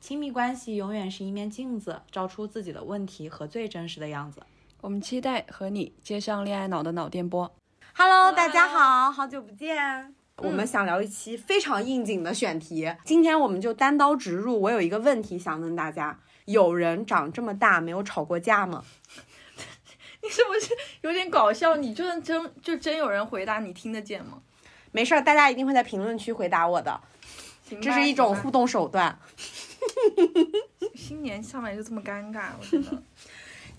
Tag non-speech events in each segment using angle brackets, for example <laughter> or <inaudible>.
亲密关系永远是一面镜子，照出自己的问题和最真实的样子。我们期待和你接上恋爱脑的脑电波。Hello，大家好，好久不见。我们想聊一期非常应景的选题，今天我们就单刀直入。我有一个问题想问大家：有人长这么大没有吵过架吗？<laughs> 你是不是有点搞笑？你就算真就真有人回答，你听得见吗？没事儿，大家一定会在评论区回答我的。这是一种互动手段。<laughs> <laughs> 新年上来就这么尴尬，我觉得。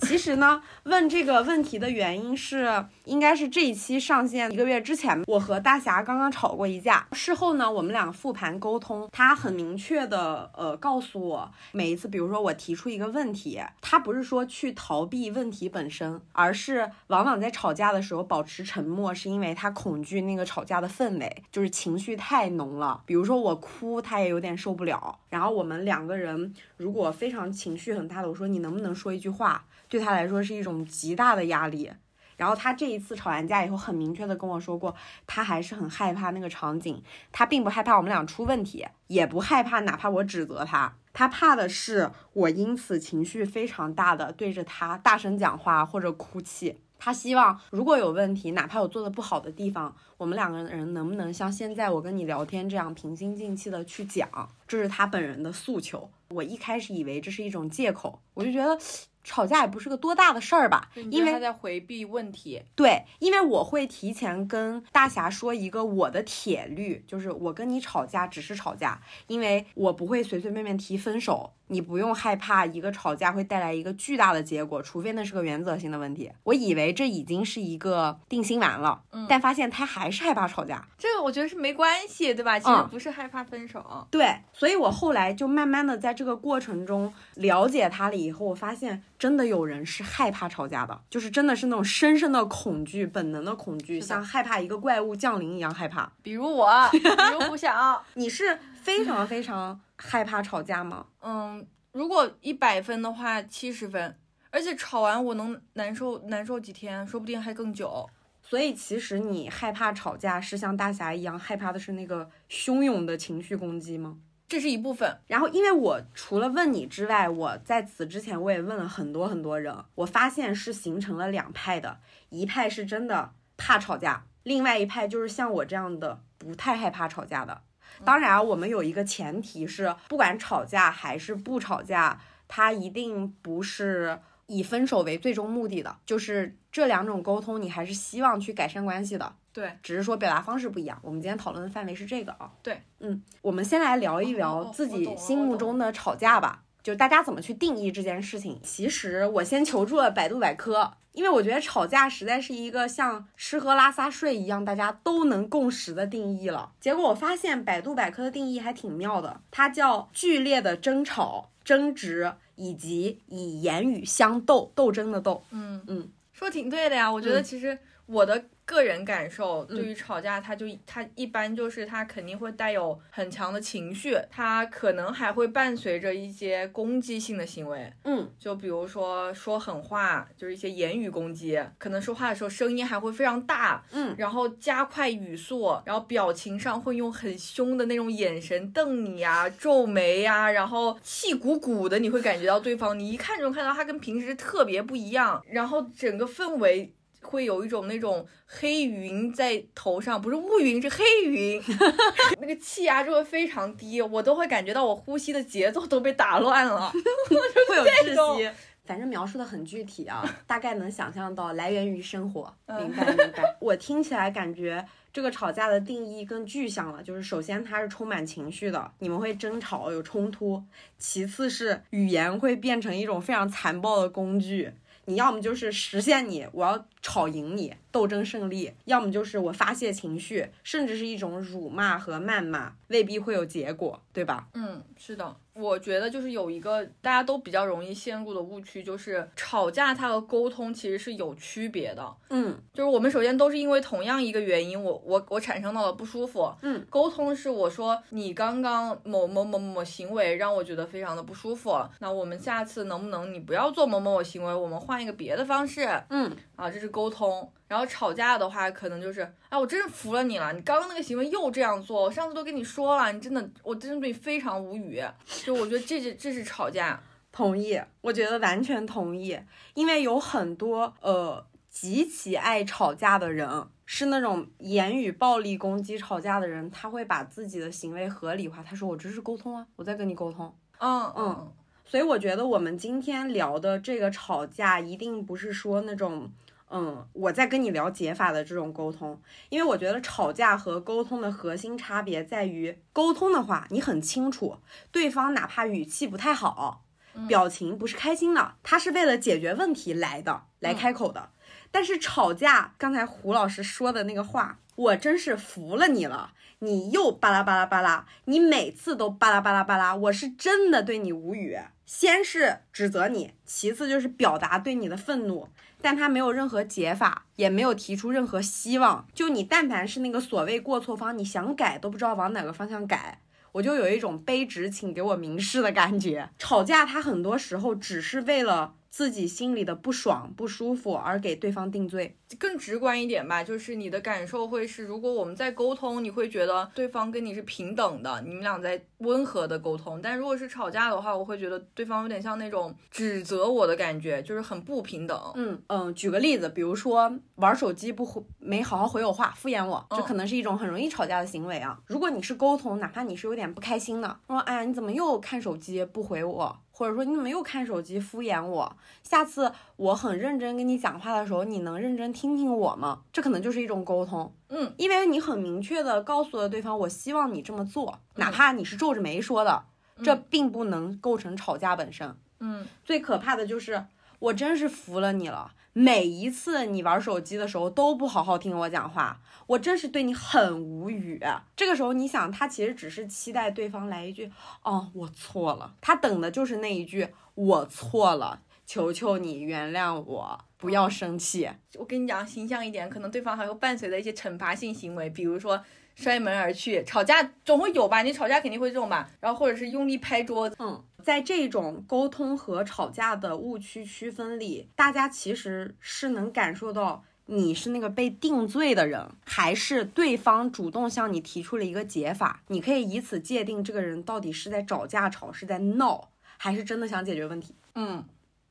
其实呢，问这个问题的原因是，应该是这一期上线一个月之前，我和大侠刚刚吵过一架。事后呢，我们俩复盘沟通，他很明确的呃告诉我，每一次，比如说我提出一个问题，他不是说去逃避问题本身，而是往往在吵架的时候保持沉默，是因为他恐惧那个吵架的氛围，就是情绪太浓了。比如说我哭，他也有点受不了。然后我们两个人如果非常情绪很大的，我说你能不能说一句话？对他来说是一种极大的压力，然后他这一次吵完架以后，很明确的跟我说过，他还是很害怕那个场景，他并不害怕我们俩出问题，也不害怕哪怕我指责他，他怕的是我因此情绪非常大的对着他大声讲话或者哭泣。他希望如果有问题，哪怕有做的不好的地方，我们两个人能不能像现在我跟你聊天这样平心静气的去讲，这是他本人的诉求。我一开始以为这是一种借口，我就觉得。吵架也不是个多大的事儿吧，因为他在回避问题。对，因为我会提前跟大侠说一个我的铁律，就是我跟你吵架只是吵架，因为我不会随随便便提分手。你不用害怕一个吵架会带来一个巨大的结果，除非那是个原则性的问题。我以为这已经是一个定心丸了，嗯，但发现他还是害怕吵架。这个我觉得是没关系，对吧？其实不是害怕分手。对，所以我后来就慢慢的在这个过程中了解他了以后，我发现真的有人是害怕吵架的，就是真的是那种深深的恐惧，本能的恐惧，像害怕一个怪物降临一样害怕。比如我，比如胡想，<laughs> 你是非常非常。害怕吵架吗？嗯，如果一百分的话，七十分。而且吵完我能难受难受几天，说不定还更久。所以其实你害怕吵架，是像大侠一样害怕的是那个汹涌的情绪攻击吗？这是一部分。然后，因为我除了问你之外，我在此之前我也问了很多很多人，我发现是形成了两派的，一派是真的怕吵架，另外一派就是像我这样的不太害怕吵架的。当然，我们有一个前提是，不管吵架还是不吵架，它一定不是以分手为最终目的的。就是这两种沟通，你还是希望去改善关系的。对，只是说表达方式不一样。我们今天讨论的范围是这个啊。对，嗯，我们先来聊一聊自己心目中的吵架吧。就大家怎么去定义这件事情？其实我先求助了百度百科。因为我觉得吵架实在是一个像吃喝拉撒睡一样大家都能共识的定义了。结果我发现百度百科的定义还挺妙的，它叫剧烈的争吵、争执以及以言语相斗、斗争的斗。嗯嗯，说挺对的呀。我觉得其实我的。个人感受，对于吵架，他就他一般就是他肯定会带有很强的情绪，他可能还会伴随着一些攻击性的行为，嗯，就比如说说狠话，就是一些言语攻击，可能说话的时候声音还会非常大，嗯，然后加快语速，然后表情上会用很凶的那种眼神瞪你呀，皱眉呀，然后气鼓鼓的，你会感觉到对方，你一看就能看到他跟平时特别不一样，然后整个氛围。会有一种那种黑云在头上，不是乌云，是黑云，<laughs> 那个气压就会非常低，我都会感觉到我呼吸的节奏都被打乱了，<laughs> 会有窒息。<laughs> 反正描述的很具体啊，大概能想象到来源于生活，嗯明白明白。我听起来感觉这个吵架的定义更具象了，就是首先它是充满情绪的，你们会争吵有冲突；其次是语言会变成一种非常残暴的工具。你要么就是实现你，我要吵赢你，斗争胜利；要么就是我发泄情绪，甚至是一种辱骂和谩骂，未必会有结果，对吧？嗯，是的，我觉得就是有一个大家都比较容易陷入的误区，就是吵架它和沟通其实是有区别的。嗯就是我们首先都是因为同样一个原因，我我我产生到了不舒服。嗯，沟通是我说你刚刚某某某某行为让我觉得非常的不舒服，那我们下次能不能你不要做某某某行为，我们换一个别的方式嗯啊，这是沟通。然后吵架的话，可能就是，哎，我真是服了你了，你刚刚那个行为又这样做，我上次都跟你说了，你真的，我真的对你非常无语。就我觉得这是这是吵架。同意，我觉得完全同意，因为有很多呃极其爱吵架的人，是那种言语暴力攻击吵架的人，他会把自己的行为合理化，他说我这是沟通啊，我在跟你沟通。嗯嗯所以我觉得我们今天聊的这个吵架，一定不是说那种。嗯，我在跟你聊解法的这种沟通，因为我觉得吵架和沟通的核心差别在于，沟通的话你很清楚，对方哪怕语气不太好，表情不是开心的，他是为了解决问题来的，来开口的。但是吵架，刚才胡老师说的那个话，我真是服了你了。你又巴拉巴拉巴拉，你每次都巴拉巴拉巴拉，我是真的对你无语。先是指责你，其次就是表达对你的愤怒，但他没有任何解法，也没有提出任何希望。就你但凡是那个所谓过错方，你想改都不知道往哪个方向改。我就有一种卑职请给我明示的感觉。吵架，他很多时候只是为了自己心里的不爽、不舒服而给对方定罪。更直观一点吧，就是你的感受会是，如果我们在沟通，你会觉得对方跟你是平等的，你们俩在温和的沟通。但如果是吵架的话，我会觉得对方有点像那种指责我的感觉，就是很不平等。嗯嗯，举个例子，比如说玩手机不回，没好好回我话，敷衍我，这嗯可能是一种很容易吵架的行为啊。如果你是沟通，哪怕你是有点不开心的，说哎呀你怎么又看手机不回我，或者说你怎么又看手机敷衍我，下次我很认真跟你讲话的时候，你能认真听听我吗？这可能就是一种沟通。嗯，因为你很明确的告诉了对方，我希望你这么做，哪怕你是皱着眉说的，这并不能构成吵架本身。嗯，最可怕的就是，我真是服了你了。每一次你玩手机的时候都不好好听我讲话，我真是对你很无语。这个时候，你想，他其实只是期待对方来一句“哦，我错了”，他等的就是那一句“我错了”，求求你原谅我，不要生气。我跟你讲，形象一点，可能对方还会伴随着一些惩罚性行为，比如说摔门而去。吵架总会有吧？你吵架肯定会这种吧？然后或者是用力拍桌子。嗯，在这种沟通和吵架的误区区分里，大家其实是能感受到你是那个被定罪的人，还是对方主动向你提出了一个解法。你可以以此界定这个人到底是在找架吵，是在闹，还是真的想解决问题。嗯，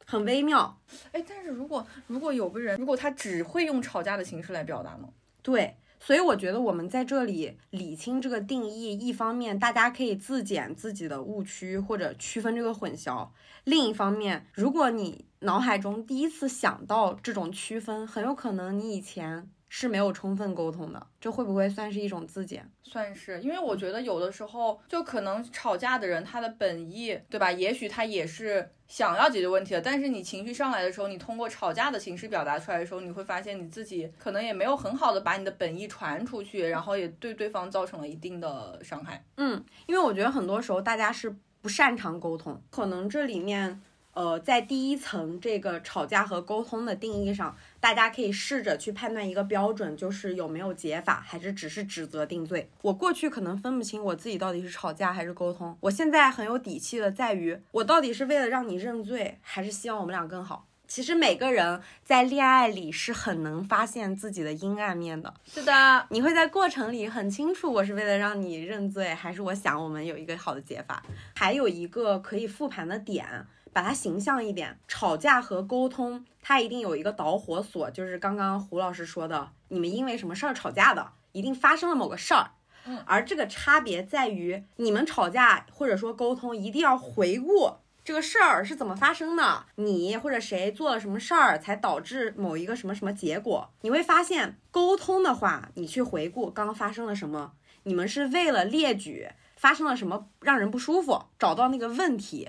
很微妙。哎，但是如果如果有个人，如果他只会用吵架的形式来表达呢？对，所以我觉得我们在这里理清这个定义，一方面大家可以自检自己的误区或者区分这个混淆；另一方面，如果你脑海中第一次想到这种区分，很有可能你以前是没有充分沟通的，这会不会算是一种自检？算是，因为我觉得有的时候就可能吵架的人他的本意，对吧？也许他也是想要解决问题的，但是你情绪上来的时候，你通过吵架的形式表达出来的时候，你会发现你自己可能也没有很好的把你的本意传出去，然后也对对方造成了一定的伤害。嗯，因为我觉得很多时候大家是不擅长沟通，可能这里面。呃，在第一层这个吵架和沟通的定义上，大家可以试着去判断一个标准，就是有没有解法，还是只是指责定罪。我过去可能分不清我自己到底是吵架还是沟通，我现在很有底气的在于，我到底是为了让你认罪，还是希望我们俩更好。其实每个人在恋爱里是很能发现自己的阴暗面的，是的，你会在过程里很清楚，我是为了让你认罪，还是我想我们有一个好的解法。还有一个可以复盘的点，把它形象一点，吵架和沟通，它一定有一个导火索，就是刚刚胡老师说的，你们因为什么事儿吵架的，一定发生了某个事儿。嗯，而这个差别在于，你们吵架或者说沟通，一定要回顾这个事儿是怎么发生的，你或者谁做了什么事儿，才导致某一个什么什么结果。你会发现，沟通的话，你去回顾刚刚发生了什么，你们是为了列举发生了什么让人不舒服，找到那个问题。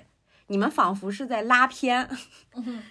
你们仿佛是在拉偏，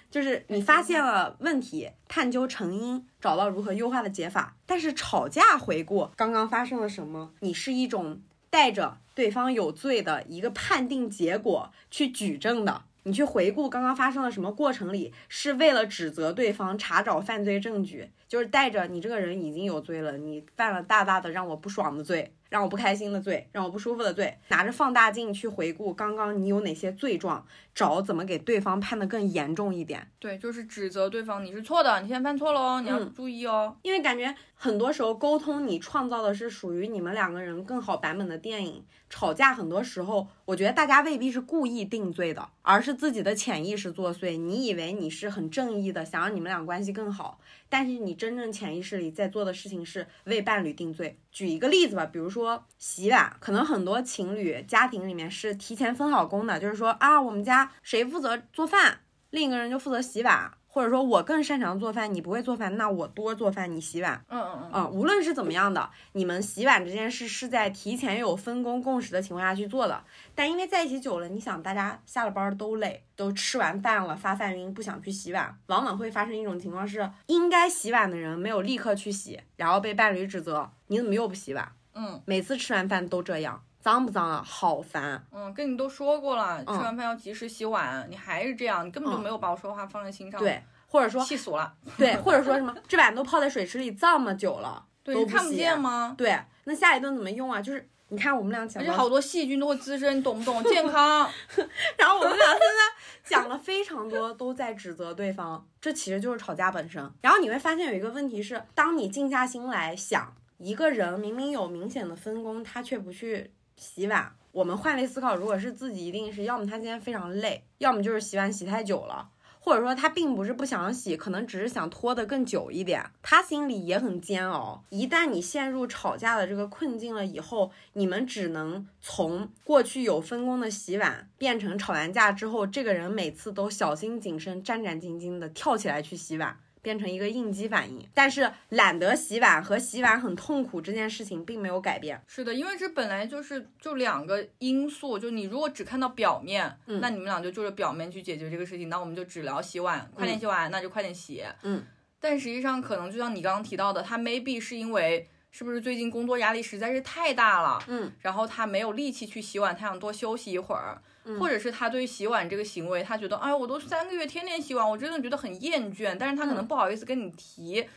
就是你发现了问题，探究成因，找到如何优化的解法。但是吵架回顾刚刚发生了什么，你是一种带着对方有罪的一个判定结果去举证的。你去回顾刚刚发生了什么过程里，是为了指责对方，查找犯罪证据，就是带着你这个人已经有罪了，你犯了大大的让我不爽的罪。让我不开心的罪，让我不舒服的罪，拿着放大镜去回顾刚刚你有哪些罪状，找怎么给对方判的更严重一点。对，就是指责对方你是错的，你现在犯错了哦，你要注意哦。因为感觉很多时候沟通，你创造的是属于你们两个人更好版本的电影。吵架很多时候，我觉得大家未必是故意定罪的，而是自己的潜意识作祟。你以为你是很正义的，想让你们俩关系更好。但是你真正潜意识里在做的事情是为伴侣定罪。举一个例子吧，比如说洗碗，可能很多情侣家庭里面是提前分好工的，就是说啊，我们家谁负责做饭，另一个人就负责洗碗。或者说我更擅长做饭，你不会做饭，那我多做饭，你洗碗。嗯嗯嗯。无论是怎么样的，你们洗碗这件事是在提前有分工共识的情况下去做的。但因为在一起久了，你想大家下了班都累，都吃完饭了发饭晕，不想去洗碗，往往会发生一种情况是，应该洗碗的人没有立刻去洗，然后被伴侣指责你怎么又不洗碗？嗯，每次吃完饭都这样。脏不脏啊？好烦。嗯，跟你都说过了，吃完饭要及时洗碗，你还是这样，你根本就没有把我说话放在心上。对，或者说气死我了。<laughs> 对，或者说什么 <laughs> 这碗都泡在水池里这么久了，对，看不见吗？对，那下一顿怎么用啊？就是你看我们俩讲，而且好多细菌都会滋生，你懂不懂？健康。<laughs> 然后我们俩现在讲了非常多，都在指责对方，这其实就是吵架本身。然后你会发现有一个问题是，当你静下心来想，一个人明明有明显的分工，他却不去洗碗。我们换位思考，如果是自己，一定是要么他今天非常累，要么就是洗碗洗太久了，或者说他并不是不想洗，可能只是想拖得更久一点，他心里也很煎熬。一旦你陷入吵架的这个困境了以后，你们只能从过去有分工的洗碗，变成吵完架之后，这个人每次都小心谨慎、战战兢兢的跳起来去洗碗。变成一个应激反应，但是懒得洗碗和洗碗很痛苦这件事情并没有改变。是的，因为这本来就是就两个因素，就你如果只看到表面，那你们俩就就着表面去解决这个事情，那我们就只聊洗碗，快点洗碗，那就快点洗。嗯，但实际上可能就像你刚刚提到的，他 maybe 是因为是不是最近工作压力实在是太大了，嗯，然后他没有力气去洗碗，他想多休息一会儿。或者是他对洗碗这个行为，他觉得，哎，我都三个月天天洗碗，我真的觉得很厌倦。但是他可能不好意思跟你提，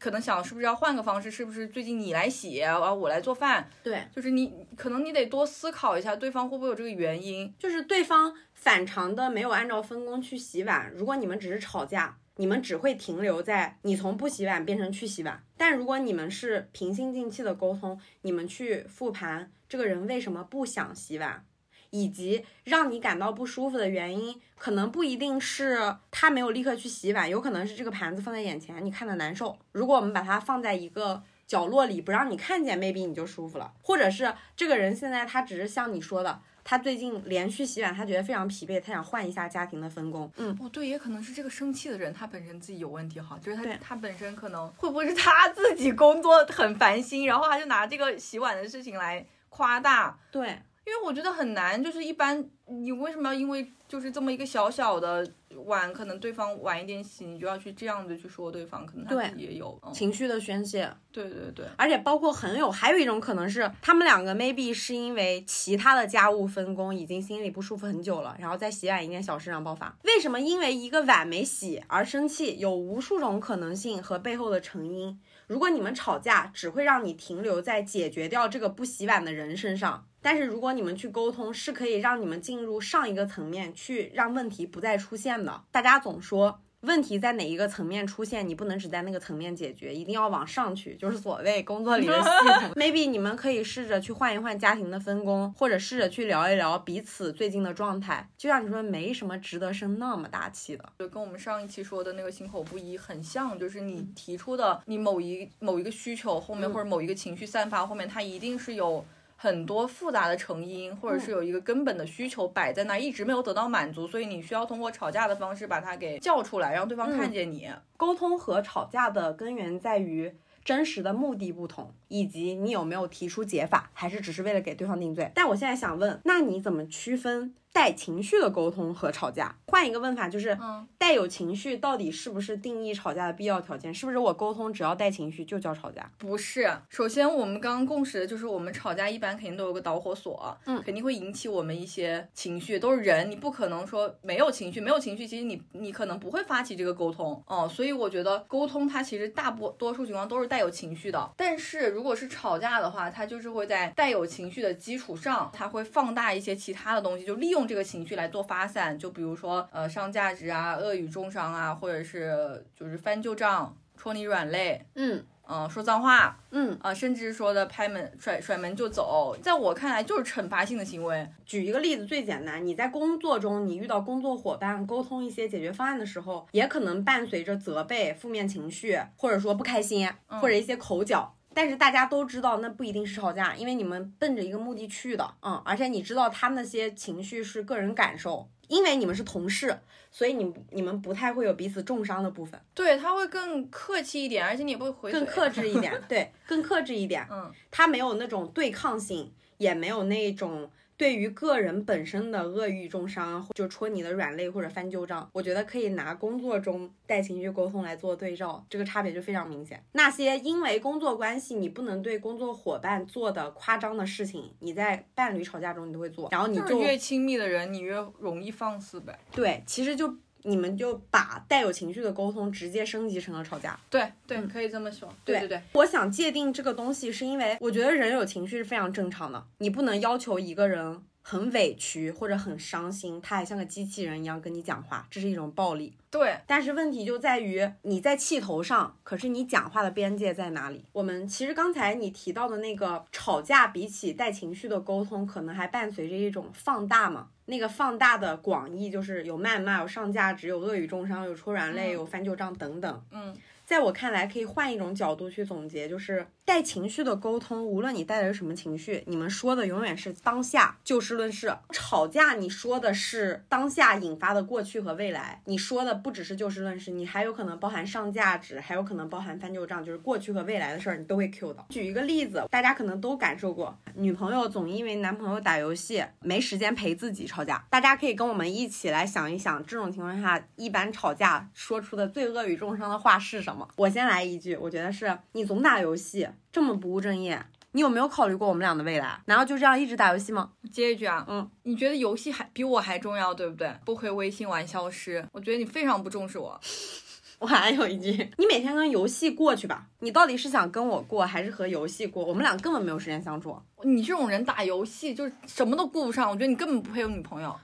可能想是不是要换个方式，是不是最近你来洗，啊，我来做饭？对，就是你可能你得多思考一下，对方会不会有这个原因？就是对方反常的没有按照分工去洗碗。如果你们只是吵架，你们只会停留在你从不洗碗变成去洗碗。但如果你们是平心静气的沟通，你们去复盘这个人为什么不想洗碗。以及让你感到不舒服的原因，可能不一定是他没有立刻去洗碗，有可能是这个盘子放在眼前，你看的难受。如果我们把它放在一个角落里，不让你看见，maybe 你就舒服了。或者是这个人现在他只是像你说的，他最近连续洗碗，他觉得非常疲惫，他想换一下家庭的分工。嗯，哦，对，也可能是这个生气的人他本身自己有问题哈，就是他他本身可能会不会是他自己工作很烦心，然后他就拿这个洗碗的事情来夸大。对。因为我觉得很难，就是一般你为什么要因为就是这么一个小小的碗，可能对方晚一点洗，你就要去这样子去说对方，可能他也有情绪的宣泄。对对对，而且包括很有还有一种可能是，他们两个 maybe 是因为其他的家务分工已经心里不舒服很久了，然后在洗碗一件小事上爆发。为什么因为一个碗没洗而生气？有无数种可能性和背后的成因。如果你们吵架，只会让你停留在解决掉这个不洗碗的人身上。但是如果你们去沟通，是可以让你们进入上一个层面，去让问题不再出现的。大家总说问题在哪一个层面出现，你不能只在那个层面解决，一定要往上去，就是所谓工作里的系统。<laughs> Maybe 你们可以试着去换一换家庭的分工，或者试着去聊一聊彼此最近的状态。就像你说，没什么值得生那么大气的，就跟我们上一期说的那个心口不一很像，就是你提出的你某一某一个需求后面，或者某一个情绪散发后面，它一定是有。很多复杂的成因，或者是有一个根本的需求摆在那儿，一直没有得到满足，所以你需要通过吵架的方式把它给叫出来，让对方看见你。沟通和吵架的根源在于真实的目的不同，以及你有没有提出解法，还是只是为了给对方定罪。但我现在想问，那你怎么区分？带情绪的沟通和吵架，换一个问法就是，带有情绪到底是不是定义吵架的必要条件？是不是我沟通只要带情绪就叫吵架？不是，首先我们刚刚共识的就是，我们吵架一般肯定都有个导火索，嗯，肯定会引起我们一些情绪，都是人，你不可能说没有情绪，没有情绪，其实你你可能不会发起这个沟通，哦，所以我觉得沟通它其实大部多数情况都是带有情绪的，但是如果是吵架的话，它就是会在带有情绪的基础上，它会放大一些其他的东西，就利用。用这个情绪来做发散，就比如说呃上价值啊、恶语重伤啊，或者是就是翻旧账、戳你软肋，嗯嗯说脏话，嗯啊甚至说的拍门甩甩门就走，在我看来就是惩罚性的行为。举一个例子最简单，你在工作中你遇到工作伙伴沟通一些解决方案的时候，也可能伴随着责备、负面情绪，或者说不开心，或者一些口角。但是大家都知道，那不一定是吵架，因为你们奔着一个目的去的，嗯，而且你知道他那些情绪是个人感受，因为你们是同事，所以你你们不太会有彼此重伤的部分。对他会更客气一点，而且你也不会回更克制一点，<laughs> 对，更克制一点，嗯，他没有那种对抗性，也没有那种。对于个人本身的恶语重伤，就戳你的软肋或者翻旧账，我觉得可以拿工作中带情绪沟通来做对照，这个差别就非常明显。那些因为工作关系你不能对工作伙伴做的夸张的事情，你在伴侣吵架中你都会做，然后你就越亲密的人，你越容易放肆呗。对，其实就。你们就把带有情绪的沟通直接升级成了吵架，对对，可以这么说。对对对，我想界定这个东西，是因为我觉得人有情绪是非常正常的，你不能要求一个人很委屈或者很伤心，他还像个机器人一样跟你讲话，这是一种暴力。对，但是问题就在于你在气头上，可是你讲话的边界在哪里？我们其实刚才你提到的那个吵架，比起带情绪的沟通，可能还伴随着一种放大嘛。那个放大的广义就是有谩骂、有上价值、有恶语重伤、有戳软肋、有翻旧账等等。嗯。在我看来，可以换一种角度去总结，就是带情绪的沟通，无论你带的是什么情绪，你们说的永远是当下，就事论事。吵架，你说的是当下引发的过去和未来，你说的不只是就事论事，你还有可能包含上价值，还有可能包含翻旧账，就是过去和未来的事儿，你都会 Q 到。举一个例子，大家可能都感受过，女朋友总因为男朋友打游戏没时间陪自己吵架。大家可以跟我们一起来想一想，这种情况下，一般吵架说出的最恶语重伤的话是什么？我先来一句，我觉得是你总打游戏，这么不务正业，你有没有考虑过我们俩的未来？难道就这样一直打游戏吗？接一句啊，嗯，你觉得游戏还比我还重要，对不对？不回微信玩消失，我觉得你非常不重视我。<laughs> 我还有一句，你每天跟游戏过去吧，你到底是想跟我过，还是和游戏过？我们俩根本没有时间相处。你这种人打游戏就是什么都顾不上，我觉得你根本不配有女朋友。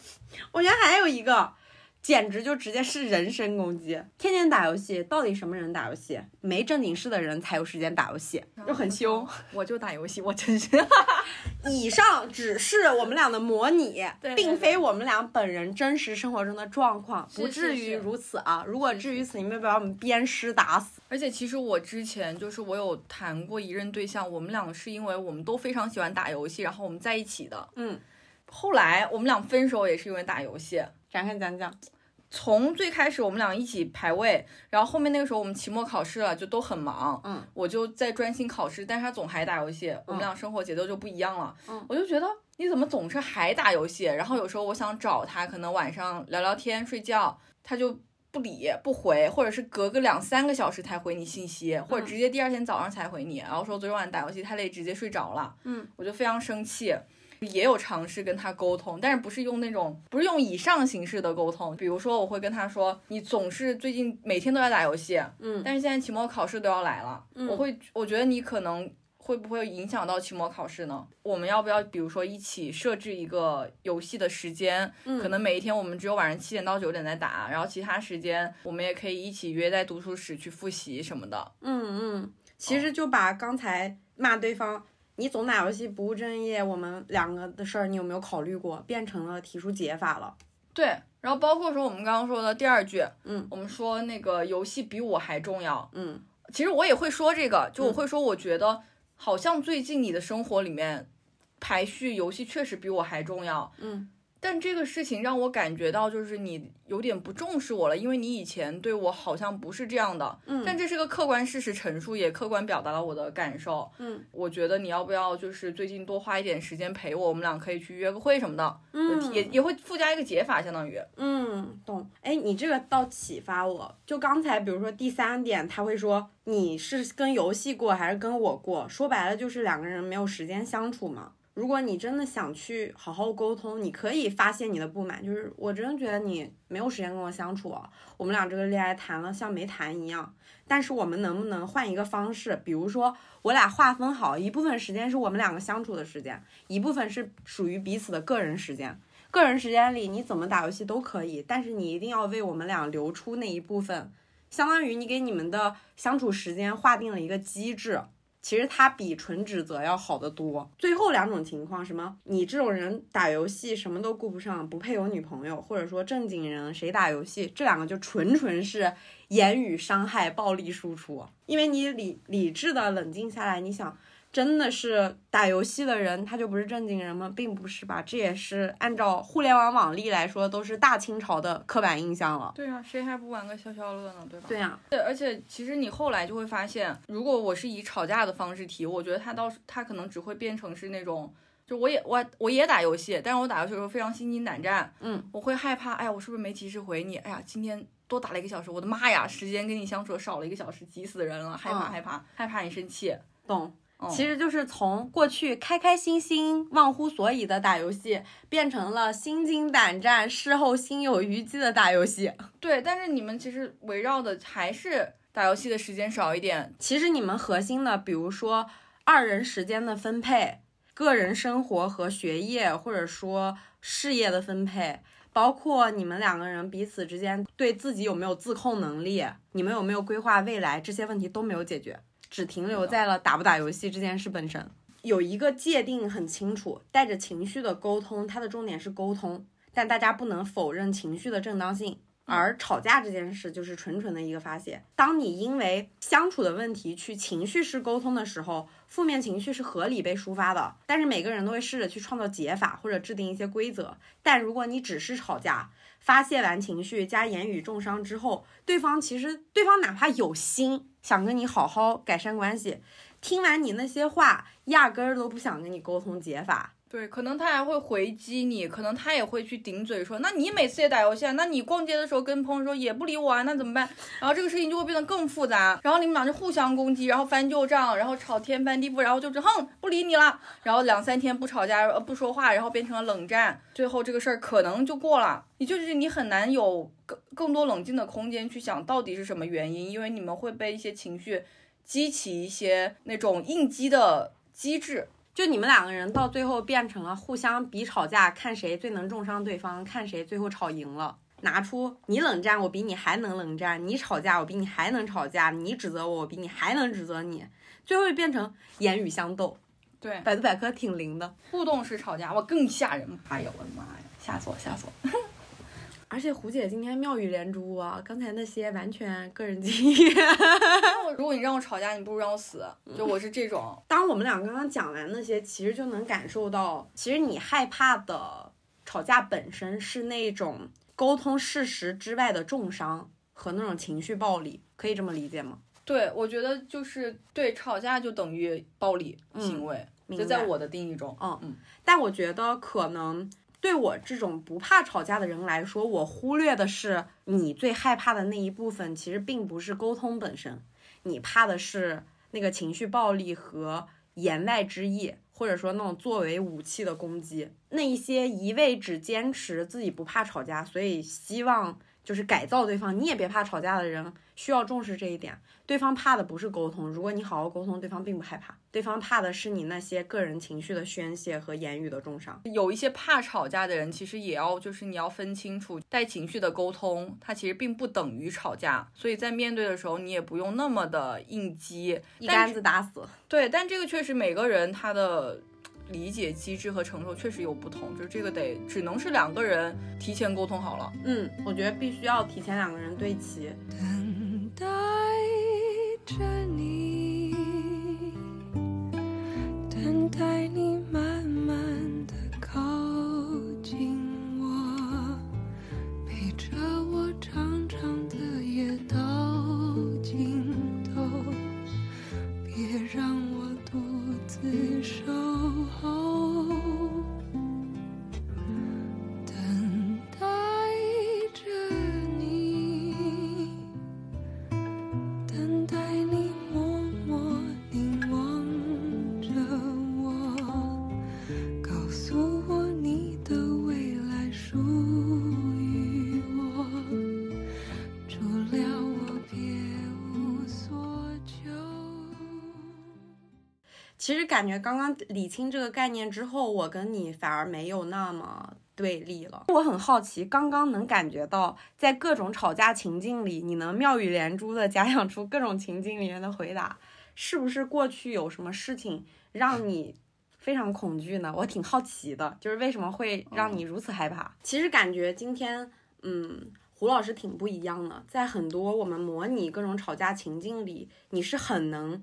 <laughs> 我觉得还有一个。简直就直接是人身攻击！天天打游戏，到底什么人打游戏？没正经事的人才有时间打游戏，就很凶。<laughs> 我就打游戏，我真是。<laughs> 以上只是我们俩的模拟，并非我们俩本人真实生活中的状况，不至于如此啊！如果至于此，你们把我们鞭尸打死。而且其实我之前就是我有谈过一任对象，我们俩是因为我们都非常喜欢打游戏，然后我们在一起的。嗯，后来我们俩分手也是因为打游戏。展开讲讲。从最开始我们俩一起排位，然后后面那个时候我们期末考试了，就都很忙，嗯，我就在专心考试，但是他总还打游戏，我们俩生活节奏就不一样了，嗯，我就觉得你怎么总是还打游戏？然后有时候我想找他，可能晚上聊聊天、睡觉，他就不理不回，或者是隔个两三个小时才回你信息，或者直接第二天早上才回你，然后说昨天晚上打游戏太累，直接睡着了，嗯，我就非常生气。也有尝试跟他沟通，但是不是用那种不是用以上形式的沟通，比如说我会跟他说，你总是最近每天都在打游戏，嗯，但是现在期末考试都要来了，我会我觉得你可能会不会影响到期末考试呢？我们要不要比如说一起设置一个游戏的时间？嗯。可能每一天我们只有晚上七点到九点在打，然后其他时间我们也可以一起约在读书室去复习什么的。嗯嗯，其实就把刚才骂对方你总打游戏不务正业，我们两个的事儿，你有没有考虑过，变成了提出解法了？对，然后包括说我们刚刚说的第二句，嗯，我们说那个游戏比我还重要。嗯其实我也会说这个，就我嗯会说，我觉得好像最近你的生活里面排序游戏确实比我还重要。嗯但这个事情让我感觉到，就是你有点不重视我了，因为你以前对我好像不是这样的。嗯但这是个客观事实陈述，也客观表达了我的感受。嗯我觉得你要不要就是最近多花一点时间陪我，我们俩可以去约个会什么的，嗯，也也会附加一个解法，相当于。嗯，懂。哎，你这个倒启发我。就刚才，比如说第三点，他会说你是跟游戏过还是跟我过？说白了就是两个人没有时间相处嘛。如果你真的想去好好沟通，你可以发泄你的不满，就是我真的觉得你没有时间跟我相处，我们俩这个恋爱谈了像没谈一样。但是我们能不能换一个方式？比如说我俩划分好，一部分时间是我们两个相处的时间，一部分是属于彼此的个人时间。个人时间里你怎么打游戏都可以，但是你一定要为我们俩留出那一部分，相当于你给你们的相处时间划定了一个机制。其实它比纯指责要好得多。最后两种情况，什么你这种人打游戏什么都顾不上，不配有女朋友，或者说正经人谁打游戏，这两个就纯纯是言语伤害、暴力输出。因为你理理智的冷静下来，你想。真的是打游戏的人，他就不是正经人吗？并不是吧，这也是按照互联网网历来说，都是大清朝的刻板印象了。对啊，谁还不玩个消消乐呢？对吧？对呀、对，而且其实你后来就会发现，如果我是以吵架的方式提，我觉得他倒是他可能只会变成是那种，就我也我我也打游戏，但是我打游戏的时候非常心惊胆战，嗯，我会害怕，哎呀，我是不是没及时回你？哎呀，今天多打了一个小时，我的妈呀，时间跟你相处少了一个小时，急死人了，害怕嗯害怕害怕你生气。懂。嗯。其实就是从过去开开心心、忘乎所以的打游戏，变成了心惊胆战、事后心有余悸的打游戏。<laughs> 对，但是你们其实围绕的还是打游戏的时间少一点，其实你们核心的，比如说二人时间的分配、个人生活和学业，或者说事业的分配，包括你们两个人彼此之间对自己有没有自控能力，你们有没有规划未来，这些问题都没有解决，只停留在了打不打游戏这件事本身。有一个界定很清楚，带着情绪的沟通，它的重点是沟通，但大家不能否认情绪的正当性。而吵架这件事就是纯纯的一个发泄。当你因为相处的问题去情绪式沟通的时候，负面情绪是合理被抒发的，但是每个人都会试着去创造解法或者制定一些规则。但如果你只是吵架，发泄完情绪加言语重伤之后，对方其实对方哪怕有心想跟你好好改善关系，听完你那些话，压根儿都不想跟你沟通解法。对，可能他还会回击你，可能他也会去顶嘴说，那你每次也打游戏啊？那你逛街的时候跟朋友说也不理我啊？那怎么办？然后这个事情就会变得更复杂，然后你们俩就互相攻击，然后翻旧账，然后吵天翻地覆，然后就是哼不理你了，然后两三天不吵架呃不说话，然后变成了冷战，最后这个事儿可能就过了。你就是你很难有更更多冷静的空间去想到底是什么原因，因为你们会被一些情绪激起一些那种应激的机制。就你们两个人到最后变成了互相比吵架，看谁最能重伤对方，看谁最后吵赢了。拿出你冷战，我比你还能冷战；你吵架，我比你还能吵架；你指责我，我比你还能指责你。最后就变成言语相斗。对，百度百科挺灵的，互动式吵架，我，更吓人！哎呦我的妈呀，吓死我，吓死我！而且胡姐今天妙语连珠啊，刚才那些完全个人经验。那我如果你让我吵架，你不如让我死，就我是这种。当我们俩刚刚讲完那些，其实就能感受到，其实你害怕的吵架本身是那种沟通事实之外的重伤和那种情绪暴力，可以这么理解吗？对，我觉得就是对吵架就等于暴力行为，就在我的定义中。嗯嗯，但我觉得可能对我这种不怕吵架的人来说，我忽略的是你最害怕的那一部分，其实并不是沟通本身，你怕的是那个情绪暴力和言外之意，或者说那种作为武器的攻击。那一些一味只坚持自己不怕吵架，所以希望就是改造对方，你也别怕吵架的人需要重视这一点。对方怕的不是沟通，如果你好好沟通，对方并不害怕，对方怕的是你那些个人情绪的宣泄和言语的重伤。有一些怕吵架的人，其实也要就是你要分清楚，带情绪的沟通，它其实并不等于吵架，所以在面对的时候，你也不用那么的应激，一竿子打死。对，但这个确实每个人他的。理解机制和承受确实有不同，就是这个得只能是两个人提前沟通好了。嗯，我觉得必须要提前两个人对齐。等待着你，感觉刚刚理清这个概念之后，我跟你反而没有那么对立了。我很好奇，刚刚能感觉到在各种吵架情境里，你能妙语连珠的假想出各种情境里面的回答，是不是过去有什么事情让你非常恐惧呢？我挺好奇的，就是为什么会让你如此害怕？其实感觉今天，嗯。胡老师挺不一样的，在很多我们模拟各种吵架情境里，你是很能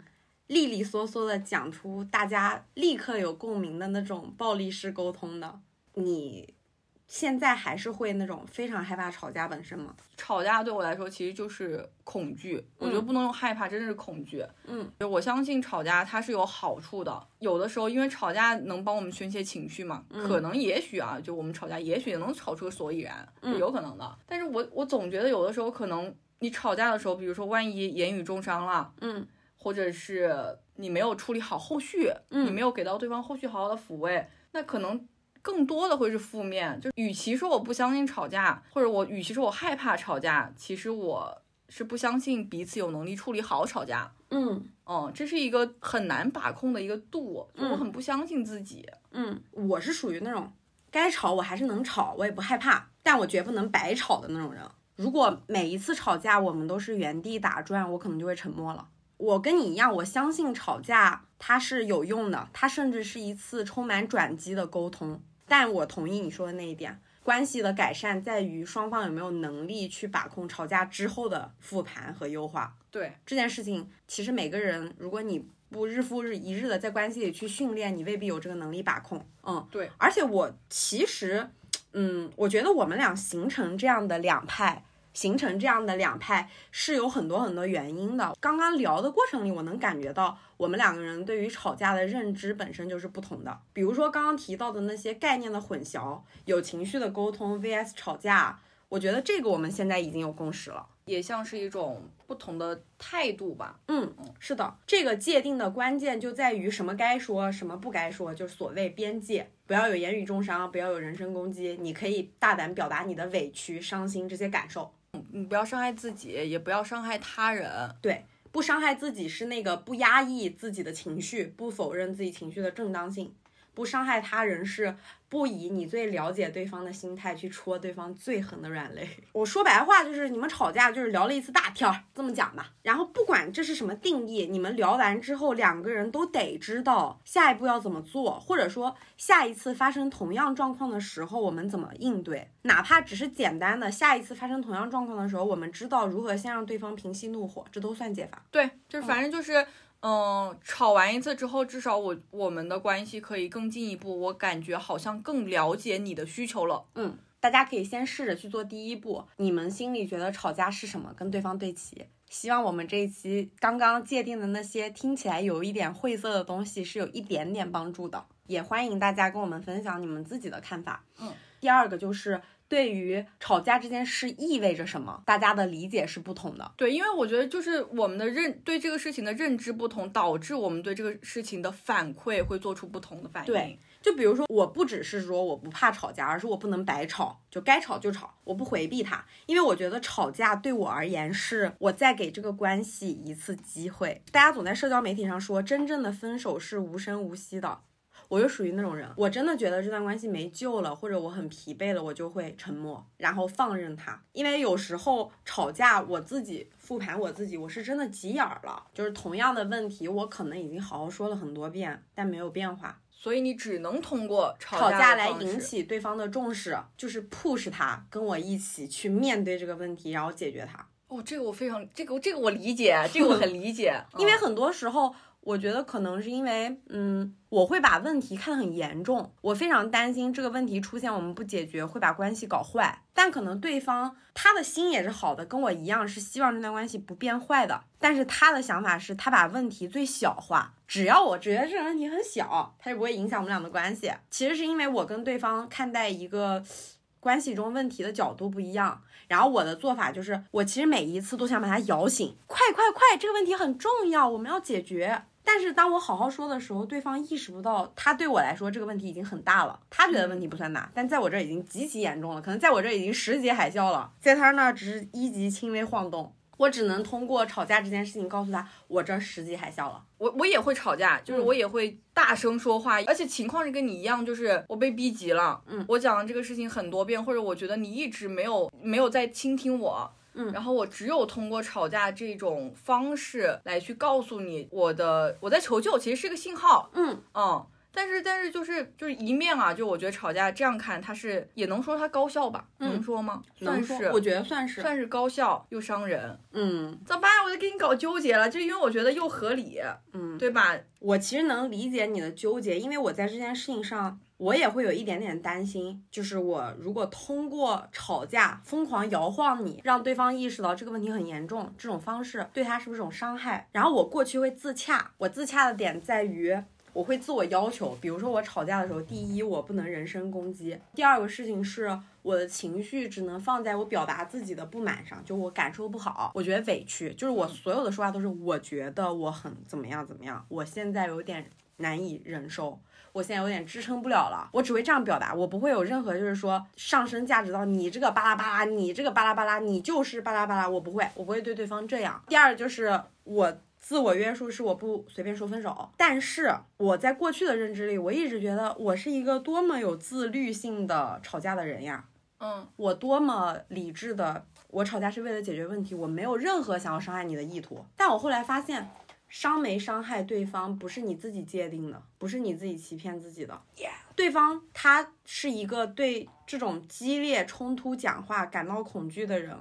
利利索索的讲出大家立刻有共鸣的那种暴力式沟通的。你现在还是会那种非常害怕吵架本身吗？吵架对我来说其实就是恐惧，我觉得不能用害怕，真的是恐惧。嗯，我相信吵架它是有好处的，有的时候因为吵架能帮我们宣泄情绪嘛，可能也许啊，就我们吵架也许也能吵出个所以然，是有可能的。但是我我总觉得有的时候可能你吵架的时候，比如说万一言语重伤了，嗯，或者是你没有处理好后续，嗯你没有给到对方后续好好的抚慰，那可能更多的会是负面。就与其说我不相信吵架，或者我与其说我害怕吵架，其实我是不相信彼此有能力处理好吵架。嗯嗯，这是一个很难把控的一个度，就我嗯很不相信自己。嗯，我是属于那种该吵我还是能吵，我也不害怕，但我绝不能白吵的那种人。如果每一次吵架我们都是原地打转，我可能就会沉默了。我跟你一样，我相信吵架它是有用的，它甚至是一次充满转机的沟通。但我同意你说的那一点，关系的改善在于双方有没有能力去把控吵架之后的复盘和优化。对，这件事情，其实每个人，如果你不日复日一日的在关系里去训练，你未必有这个能力把控。嗯，对。而且我其实，嗯，我觉得我们俩形成这样的两派，形成这样的两派是有很多很多原因的。刚刚聊的过程里，我能感觉到我们两个人对于吵架的认知本身就是不同的。比如说刚刚提到的那些概念的混淆，有情绪的沟通 vs 吵架，我觉得这个我们现在已经有共识了。也像是一种不同的态度吧。嗯，是的，这个界定的关键就在于什么该说，什么不该说，就是所谓边界，不要有言语重伤，不要有人身攻击，你可以大胆表达你的委屈、伤心这些感受，你不要伤害自己，也不要伤害他人。对，不伤害自己是那个不压抑自己的情绪，不否认自己情绪的正当性。不伤害他人是不以你最了解对方的心态去戳对方最狠的软肋。<laughs> 我说白话就是，你们吵架就是聊了一次大天儿，这么讲吧。然后不管这是什么定义，你们聊完之后，两个人都得知道下一步要怎么做，或者说下一次发生同样状况的时候，我们怎么应对。哪怕只是简单的下一次发生同样状况的时候，我们知道如何先让对方平息怒火，这都算解法。对，就是反正就是，嗯、吵完一次之后，至少我我们的关系可以更进一步，我感觉好像更了解你的需求了。嗯，大家可以先试着去做第一步。你们心里觉得吵架是什么？跟对方对齐。希望我们这一期刚刚界定的那些听起来有一点晦涩的东西是有一点点帮助的。也欢迎大家跟我们分享你们自己的看法。嗯，第二个就是对于吵架这件事意味着什么，大家的理解是不同的。对，因为我觉得就是我们的认对这个事情的认知不同，导致我们对这个事情的反馈会做出不同的反应。对，就比如说，我不只是说我不怕吵架，而是我不能白吵，就该吵就吵，我不回避它，因为我觉得吵架对我而言是我再给这个关系一次机会。大家总在社交媒体上说，真正的分手是无声无息的。我就属于那种人，我真的觉得这段关系没救了，或者我很疲惫了，我就会沉默，然后放任他。因为有时候吵架，我自己复盘我自己，我是真的急眼儿了。就是同样的问题，我可能已经好好说了很多遍，但没有变化。所以你只能通过吵吵架来引起对方的重视，就是 push 他跟我一起去面对这个问题，然后解决它。哦，这个我非常这个这个我理解，这个我很理解，嗯 <laughs> 因为很多时候，我觉得可能是因为，嗯，我会把问题看得很严重，我非常担心这个问题出现，我们不解决会把关系搞坏。但可能对方他的心也是好的，跟我一样是希望这段关系不变坏的，但是他的想法是他把问题最小化，只要我觉得这个问题很小，他就不会影响我们俩的关系。其实是因为我跟对方看待一个。关系中问题的角度不一样，然后我的做法就是，我其实每一次都想把他摇醒，快快快，这个问题很重要，我们要解决。但是当我好好说的时候，对方意识不到，他对我来说这个问题已经很大了，他觉得问题不算大，但在我这儿已经极其严重了，可能在我这儿已经十级海啸了，在他那儿只是一级轻微晃动。我只能通过吵架这件事情告诉他，我这儿十级海啸了。我我也会吵架，就是嗯我也会大声说话，而且情况是跟你一样，就是我被逼急了，嗯我讲了这个事情很多遍，或者我觉得你一直没有没有在倾听我。嗯然后我只有通过吵架这种方式来去告诉你我的我在求救，其实是个信号，嗯嗯，但是但是就是就是一面啊，就我觉得吵架这样看，它是也能说它高效吧？嗯能说吗？算是，我觉得算是，算是高效又伤人。嗯怎么办？我就给你搞纠结了，就因为我觉得又合理，嗯，对吧？我其实能理解你的纠结，因为我在这件事情上，我也会有一点点担心，就是我如果通过吵架疯狂摇晃你，让对方意识到这个问题很严重，这种方式对他是不是一种伤害？然后我过去会自洽，我自洽的点在于。我会自我要求，比如说我吵架的时候，第一我不能人身攻击，第二个事情是我的情绪只能放在我表达自己的不满上，就我感受不好，我觉得委屈，就是我所有的说话都是我觉得我很怎么样怎么样，我现在有点难以忍受，我现在有点支撑不了了，我只会这样表达，我不会有任何就是说上升价值到你这个巴拉巴拉，你这个巴拉巴拉，你就是巴拉巴拉，我不会，我不会对对方这样。第二就是我。自我约束是我不随便说分手，但是我在过去的认知里，我一直觉得我是一个多么有自律性的吵架的人呀，嗯，我多么理智的，我吵架是为了解决问题，我没有任何想要伤害你的意图。但我后来发现，伤没伤害对方不是你自己界定的，不是你自己欺骗自己的。对方他是一个对这种激烈冲突讲话感到恐惧的人，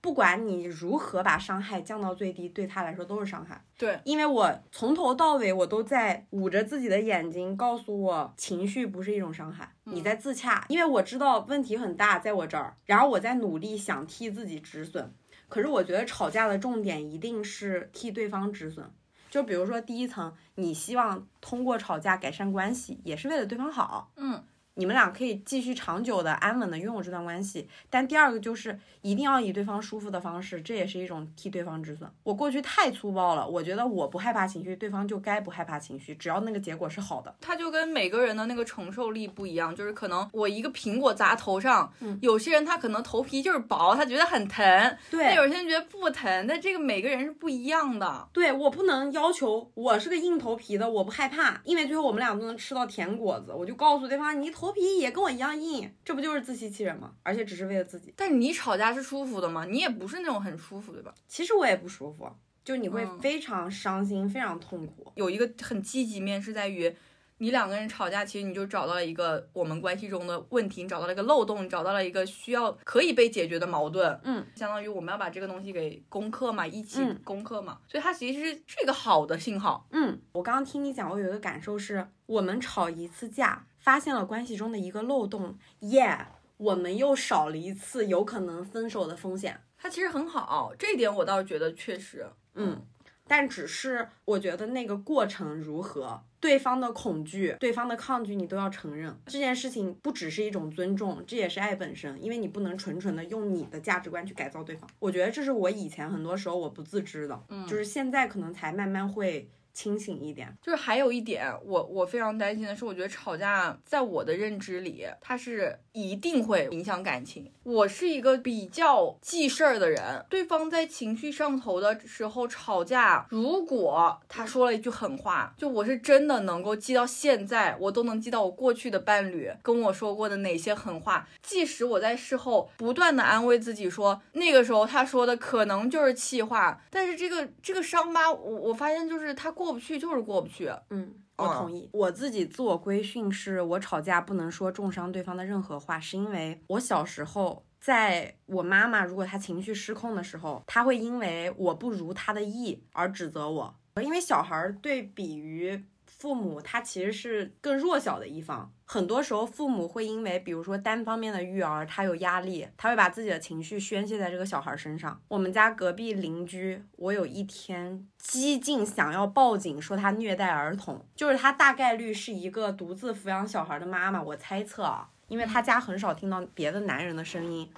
不管你如何把伤害降到最低，对他来说都是伤害。对，因为我从头到尾我都在捂着自己的眼睛，告诉我情绪不是一种伤害，你在自洽，因为我知道问题很大，在我这儿，然后我在努力想替自己止损，可是我觉得吵架的重点一定是替对方止损。就比如说第一层，你希望通过吵架改善关系，也是为了对方好，嗯，你们俩可以继续长久的、安稳的拥有这段关系。但第二个就是一定要以对方舒服的方式，这也是一种替对方止损。我过去太粗暴了，我觉得我不害怕情绪，对方就该不害怕情绪，只要那个结果是好的。他就跟每个人的那个承受力不一样，就是可能我一个苹果砸头上，嗯有些人他可能头皮就是薄，他觉得很疼，对但有些人觉得不疼，但这个每个人是不一样的。对我不能要求我是个硬头皮的，我不害怕，因为最后我们俩都能吃到甜果子。我就告诉对方，你头皮也跟我一样硬，这不就是自欺欺人吗？而且只是为了自己。但是你吵架是舒服的吗？你也不是那种很舒服，对吧？其实我也不舒服，就你会嗯非常伤心，非常痛苦。有一个很积极面是在于。你两个人吵架，其实你就找到了一个我们关系中的问题，你找到了一个漏洞，你找到了一个需要可以被解决的矛盾。嗯，相当于我们要把这个东西给攻克嘛，一起嗯攻克嘛，所以它其实是是一个好的信号。嗯，我刚刚听你讲，我有一个感受是，我们吵一次架，发现了关系中的一个漏洞，耶、我们又少了一次有可能分手的风险。它其实很好，这一点我倒是觉得确实，嗯，但只是我觉得那个过程如何，对方的恐惧、对方的抗拒，你都要承认。这件事情不只是一种尊重，这也是爱本身，因为你不能纯纯的用你的价值观去改造对方。我觉得这是我以前很多时候我不自知的，嗯，就是现在可能才慢慢会。清醒一点，就是还有一点，我我非常担心的是，我觉得吵架在我的认知里，它是一定会影响感情。我是一个比较记事儿的人，对方在情绪上头的时候吵架，如果他说了一句狠话，就我是真的能够记到现在，我都能记到我过去的伴侣跟我说过的哪些狠话，即使我在事后不断的安慰自己说，那个时候他说的可能就是气话，但是这个这个伤疤，我我发现就是他。不去就是过不去，嗯，我同意。我自己自我规训是，我吵架不能说重伤对方的任何话，是因为我小时候，在我妈妈如果她情绪失控的时候，她会因为我不如她的意而指责我，因为小孩对比于。父母他其实是更弱小的一方，很多时候父母会因为比如说单方面的育儿，他有压力，他会把自己的情绪宣泄在这个小孩身上。我们家隔壁邻居，我有一天激进想要报警说他虐待儿童，就是他大概率是一个独自抚养小孩的妈妈，我猜测啊，因为他家很少听到别的男人的声音，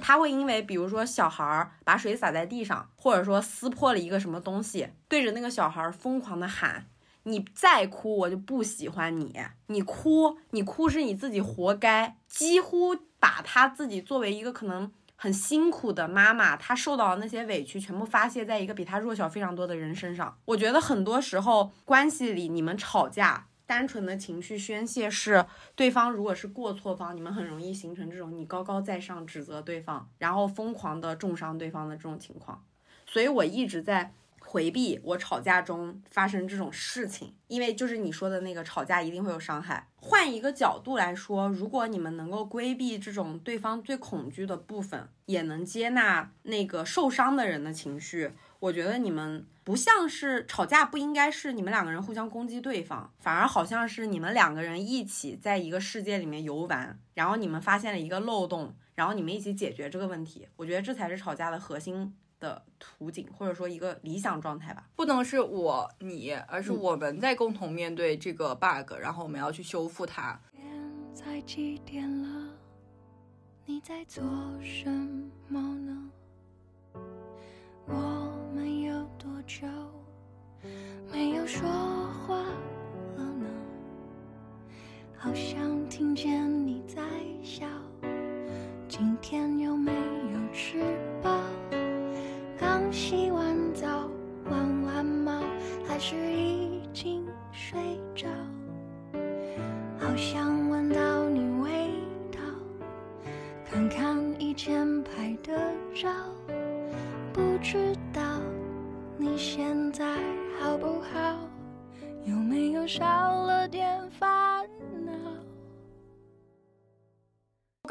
他会因为比如说小孩把水洒在地上，或者说撕破了一个什么东西，对着那个小孩疯狂的喊。你再哭，我就不喜欢你。你哭，你哭是你自己活该。几乎把他自己作为一个可能很辛苦的妈妈，她受到的那些委屈，全部发泄在一个比她弱小非常多的人身上。我觉得很多时候关系里，你们吵架，单纯的情绪宣泄是对方如果是过错方，你们很容易形成这种你高高在上指责对方，然后疯狂的重伤对方的这种情况。所以我一直在。回避我吵架中发生这种事情，因为就是你说的那个吵架一定会有伤害。换一个角度来说，如果你们能够规避这种对方最恐惧的部分，也能接纳那个受伤的人的情绪，我觉得你们不像是吵架，不应该是你们两个人互相攻击对方，反而好像是你们两个人一起在一个世界里面游玩，然后你们发现了一个漏洞，然后你们一起解决这个问题。我觉得这才是吵架的核心。的图景，或者说一个理想状态吧，不能是我你，而是我们在共同面对这个 bug，然后我们要去修复它。现在几点了？你在做什么呢？我们有多久没有说话了呢？好像听见你在笑。今天有没有吃饱？刚洗完澡，玩完猫，还是已经睡着？好想闻到你味道，看看以前拍的照，不知道你现在好不好？有没有少了点烦恼？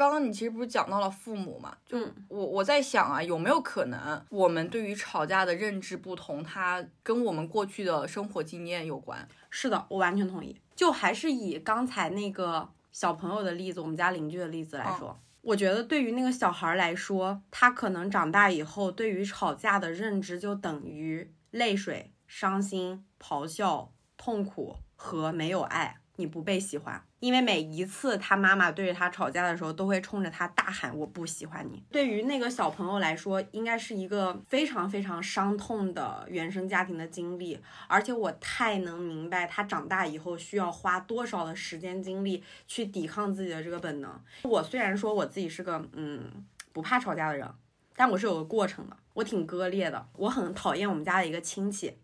刚刚你其实不是讲到了父母嘛？就我我在想啊，有没有可能我们对于吵架的认知不同，它跟我们过去的生活经验有关？是的，我完全同意。就还是以刚才那个小朋友的例子，我们家邻居的例子来说，我觉得对于那个小孩来说，他可能长大以后对于吵架的认知就等于泪水、伤心、咆哮、痛苦和没有爱。你不被喜欢，因为每一次他妈妈对着他吵架的时候，都会冲着他大喊“我不喜欢你”。对于那个小朋友来说，应该是一个非常非常伤痛的原生家庭的经历，而且我太能明白他长大以后需要花多少的时间精力去抵抗自己的这个本能。我虽然说我自己是个嗯不怕吵架的人，但我是有个过程的，我挺割裂的，我很讨厌我们家的一个亲戚。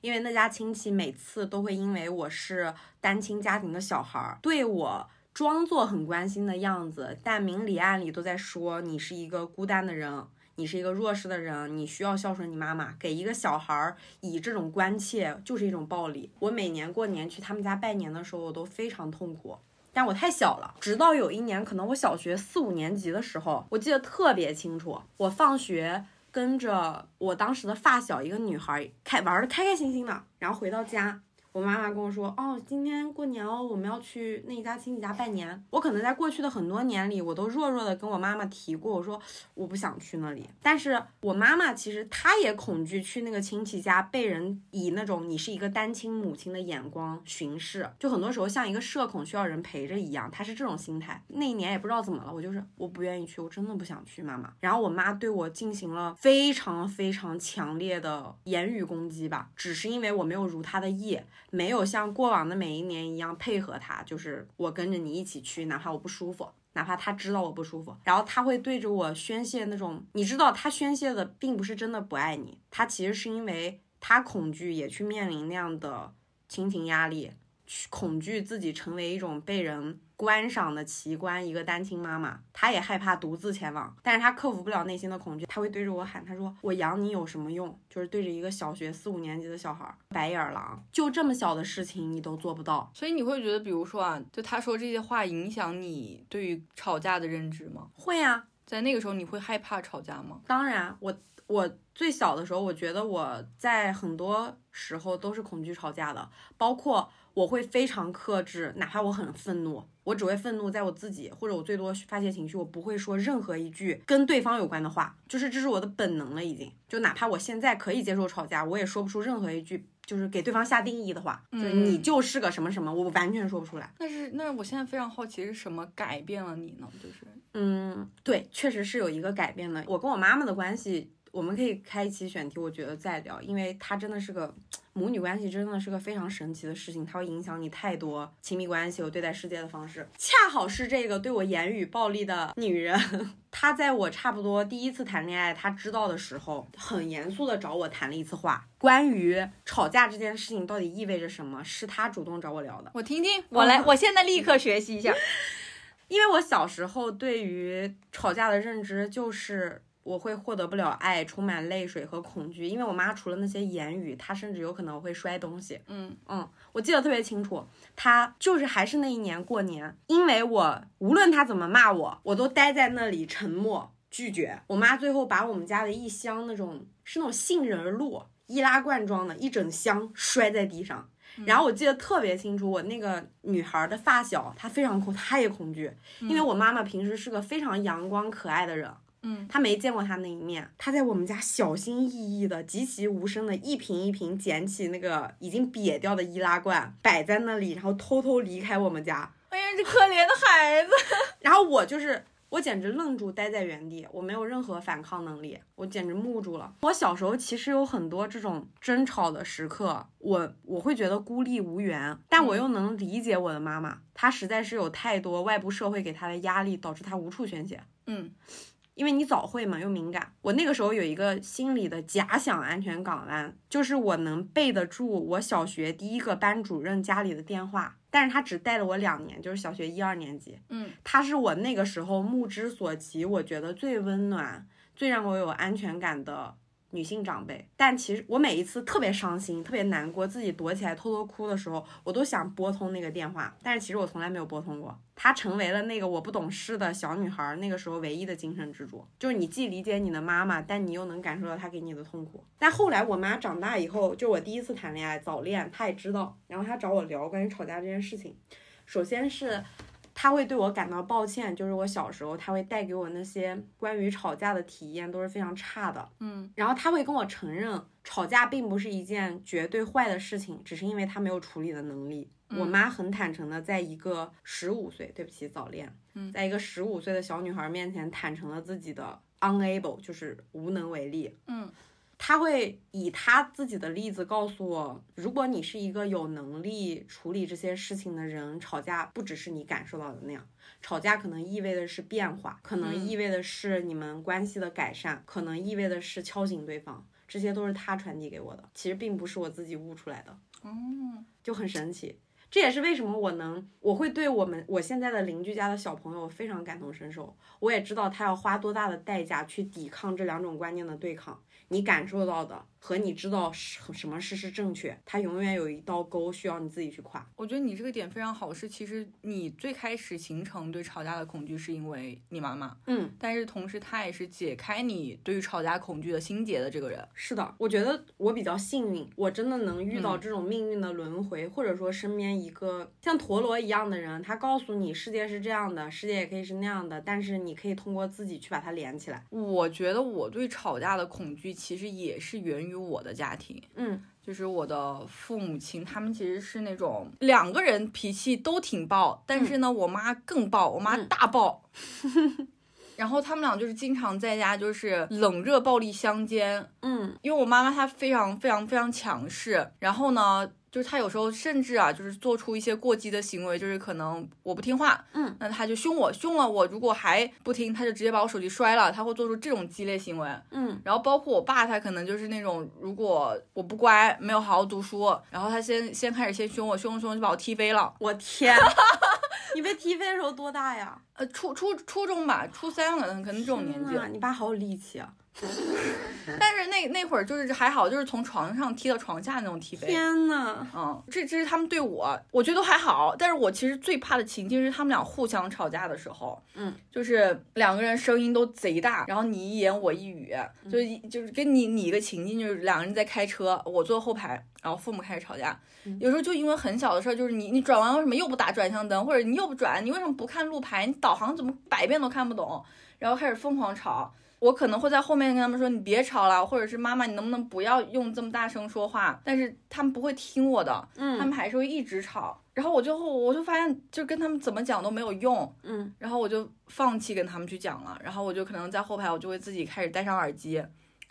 因为那家亲戚每次都会因为我是单亲家庭的小孩儿，对我装作很关心的样子，但明里暗里都在说你是一个孤单的人，你是一个弱势的人，你需要孝顺你妈妈。给一个小孩儿以这种关切就是一种暴力。我每年过年去他们家拜年的时候，我都非常痛苦，但我太小了。直到有一年，可能我小学四五年级的时候，我记得特别清楚，我放学。跟着我当时的发小一个女孩开玩的开开心心的，然后回到家，我妈妈跟我说，哦，今天过年哦，我们要去那一家亲戚家拜年。我可能在过去的很多年里，我都弱弱的跟我妈妈提过，我说我不想去那里。但是我妈妈其实她也恐惧去那个亲戚家被人以那种你是一个单亲母亲的眼光巡视，就很多时候像一个社恐需要人陪着一样，她是这种心态。那一年也不知道怎么了，我就是我不愿意去，我真的不想去，妈妈。然后我妈对我进行了非常非常强烈的言语攻击吧，只是因为我没有如她的意。没有像过往的每一年一样配合他，就是我跟着你一起去，哪怕我不舒服，哪怕他知道我不舒服，然后他会对着我宣泄那种，你知道他宣泄的并不是真的不爱你，他其实是因为他恐惧也去面临那样的亲情压力，去恐惧自己成为一种被人。观赏的奇观，一个单亲妈妈，她也害怕独自前往，但是她克服不了内心的恐惧，她会对着我喊，她说：“我养你有什么用？”就是对着一个小学四五年级的小孩，白眼狼，就这么小的事情你都做不到，所以你会觉得，比如说啊，就他说这些话影响你对于吵架的认知吗？会啊，在那个时候你会害怕吵架吗？当然，我我最小的时候，我觉得我在很多时候都是恐惧吵架的，包括我会非常克制，哪怕我很愤怒。我只会愤怒在我自己，或者我最多发泄情绪，我不会说任何一句跟对方有关的话，就是这是我的本能了，已经。就哪怕我现在可以接受吵架，我也说不出任何一句就是给对方下定义的话，就是你就是个什么什么，我完全说不出来。但是，那我现在非常好奇是什么改变了你呢？就是，嗯，对，确实是有一个改变的。我跟我妈妈的关系。我们可以开一期选题，我觉得再聊，因为它真的是个母女关系，真的是个非常神奇的事情，它会影响你太多亲密关系和对待世界的方式。恰好是这个对我言语暴力的女人，<laughs> 她在我差不多第一次谈恋爱，她知道的时候，很严肃的找我谈了一次话，关于吵架这件事情到底意味着什么，是她主动找我聊的。我听听，我来，我现在立刻学习一下，<laughs> 因为我小时候对于吵架的认知就是。我会获得不了爱，充满泪水和恐惧，因为我妈除了那些言语，她甚至有可能会摔东西。嗯嗯，我记得特别清楚，她就是还是那一年过年，因为我无论她怎么骂我，我都待在那里沉默拒绝。我妈最后把我们家的一箱那种是那种杏仁露易拉罐装的一整箱摔在地上，然后我记得特别清楚，我那个女孩的发小她非常恐，她也恐惧，因为我妈妈平时是个非常阳光可爱的人。嗯，他没见过他那一面。他在我们家小心翼翼的、极其无声的一瓶一瓶捡起那个已经瘪掉的易拉罐，摆在那里，然后偷偷离开我们家。哎呀，这可怜的孩子。<laughs> 然后我就是，我简直愣住，待在原地，我没有任何反抗能力，我简直木住了。我小时候其实有很多这种争吵的时刻，我我会觉得孤立无援，但我又能理解我的妈妈，她实在是有太多外部社会给她的压力，导致她无处宣泄。嗯。因为你早会嘛，又敏感。我那个时候有一个心理的假想安全港湾，就是我能背得住我小学第一个班主任家里的电话，但是他只带了我两年，就是小学一二年级。嗯，他是我那个时候目之所及，我觉得最温暖、最让我有安全感的。女性长辈，但其实我每一次特别伤心、特别难过，自己躲起来偷偷哭的时候，我都想拨通那个电话，但是其实我从来没有拨通过。她成为了那个我不懂事的小女孩那个时候唯一的精神支柱，就是你既理解你的妈妈，但你又能感受到她给你的痛苦。但后来我妈长大以后，就我第一次谈恋爱早恋，她也知道，然后她找我聊关于吵架这件事情，首先是。他会对我感到抱歉，就是我小时候他会带给我那些关于吵架的体验都是非常差的，嗯，然后他会跟我承认吵架并不是一件绝对坏的事情，只是因为他没有处理的能力。我妈很坦诚的在一个十五岁，对不起早恋，在一个十五岁的小女孩面前坦诚了自己的 unable，就是无能为力，嗯。他会以他自己的例子告诉我，如果你是一个有能力处理这些事情的人，吵架不只是你感受到的那样，吵架可能意味的是变化，可能意味的是你们关系的改善，可能意味的是敲醒对方，这些都是他传递给我的，其实并不是我自己悟出来的，嗯，就很神奇。这也是为什么我能，我会对我们我现在的邻居家的小朋友非常感同身受。我也知道他要花多大的代价去抵抗这两种观念的对抗。你感受到的和你知道什什么事是正确，它永远有一道沟需要你自己去跨。我觉得你这个点非常好，是其实你最开始形成对吵架的恐惧是因为你妈妈，嗯，但是同时他也是解开你对于吵架恐惧的心结的这个人。是的，我觉得我比较幸运，我真的能遇到嗯这种命运的轮回，或者说身边一个像陀螺一样的人，他告诉你世界是这样的，世界也可以是那样的，但是你可以通过自己去把它连起来。我觉得我对吵架的恐惧其实也是源于我的家庭，嗯。就是我的父母亲，他们其实是那种两个人脾气都挺暴，但是呢，我妈更暴，我妈嗯。大暴。<laughs> 然后他们俩就是经常在家就是冷热暴力相间，嗯。因为我妈妈她非常非常非常强势，然后呢，就是他有时候甚至啊，就是做出一些过激的行为，就是可能我不听话，嗯，那他就凶我，凶了我，如果还不听，他就直接把我手机摔了，他会做出这种激烈行为。嗯然后包括我爸，他可能就是那种，如果我不乖，没有好好读书，然后他先先开始先凶我，凶着凶就把我踢飞了。我天，<laughs> 你被踢飞的时候多大呀？呃，初初初中吧，初三可能可能这种年纪你爸好有力气啊！<laughs> 但是那那会儿就是还好，就是从床上踢到床下那种踢飞。天呐，嗯，这这是他们对我，我觉得都还好。但是我其实最怕的情境是他们俩互相吵架的时候，嗯，就是两个人声音都贼大，然后你一言我一语，就就是跟你你一个情境，就是两个人在开车，我坐后排，然后父母开始吵架。有时候就因为很小的事儿，就是你你转弯为什么又不打转向灯，或者你又不转，你为什么不看路牌？你导航怎么百遍都看不懂？然后开始疯狂吵。我可能会在后面跟他们说：“你别吵了，或者是妈妈，你能不能不要用这么大声说话？”但是他们不会听我的，嗯他们还是会一直吵。然后我就我就发现，就跟他们怎么讲都没有用，嗯然后我就放弃跟他们去讲了。然后我就可能在后排，我就会自己开始戴上耳机，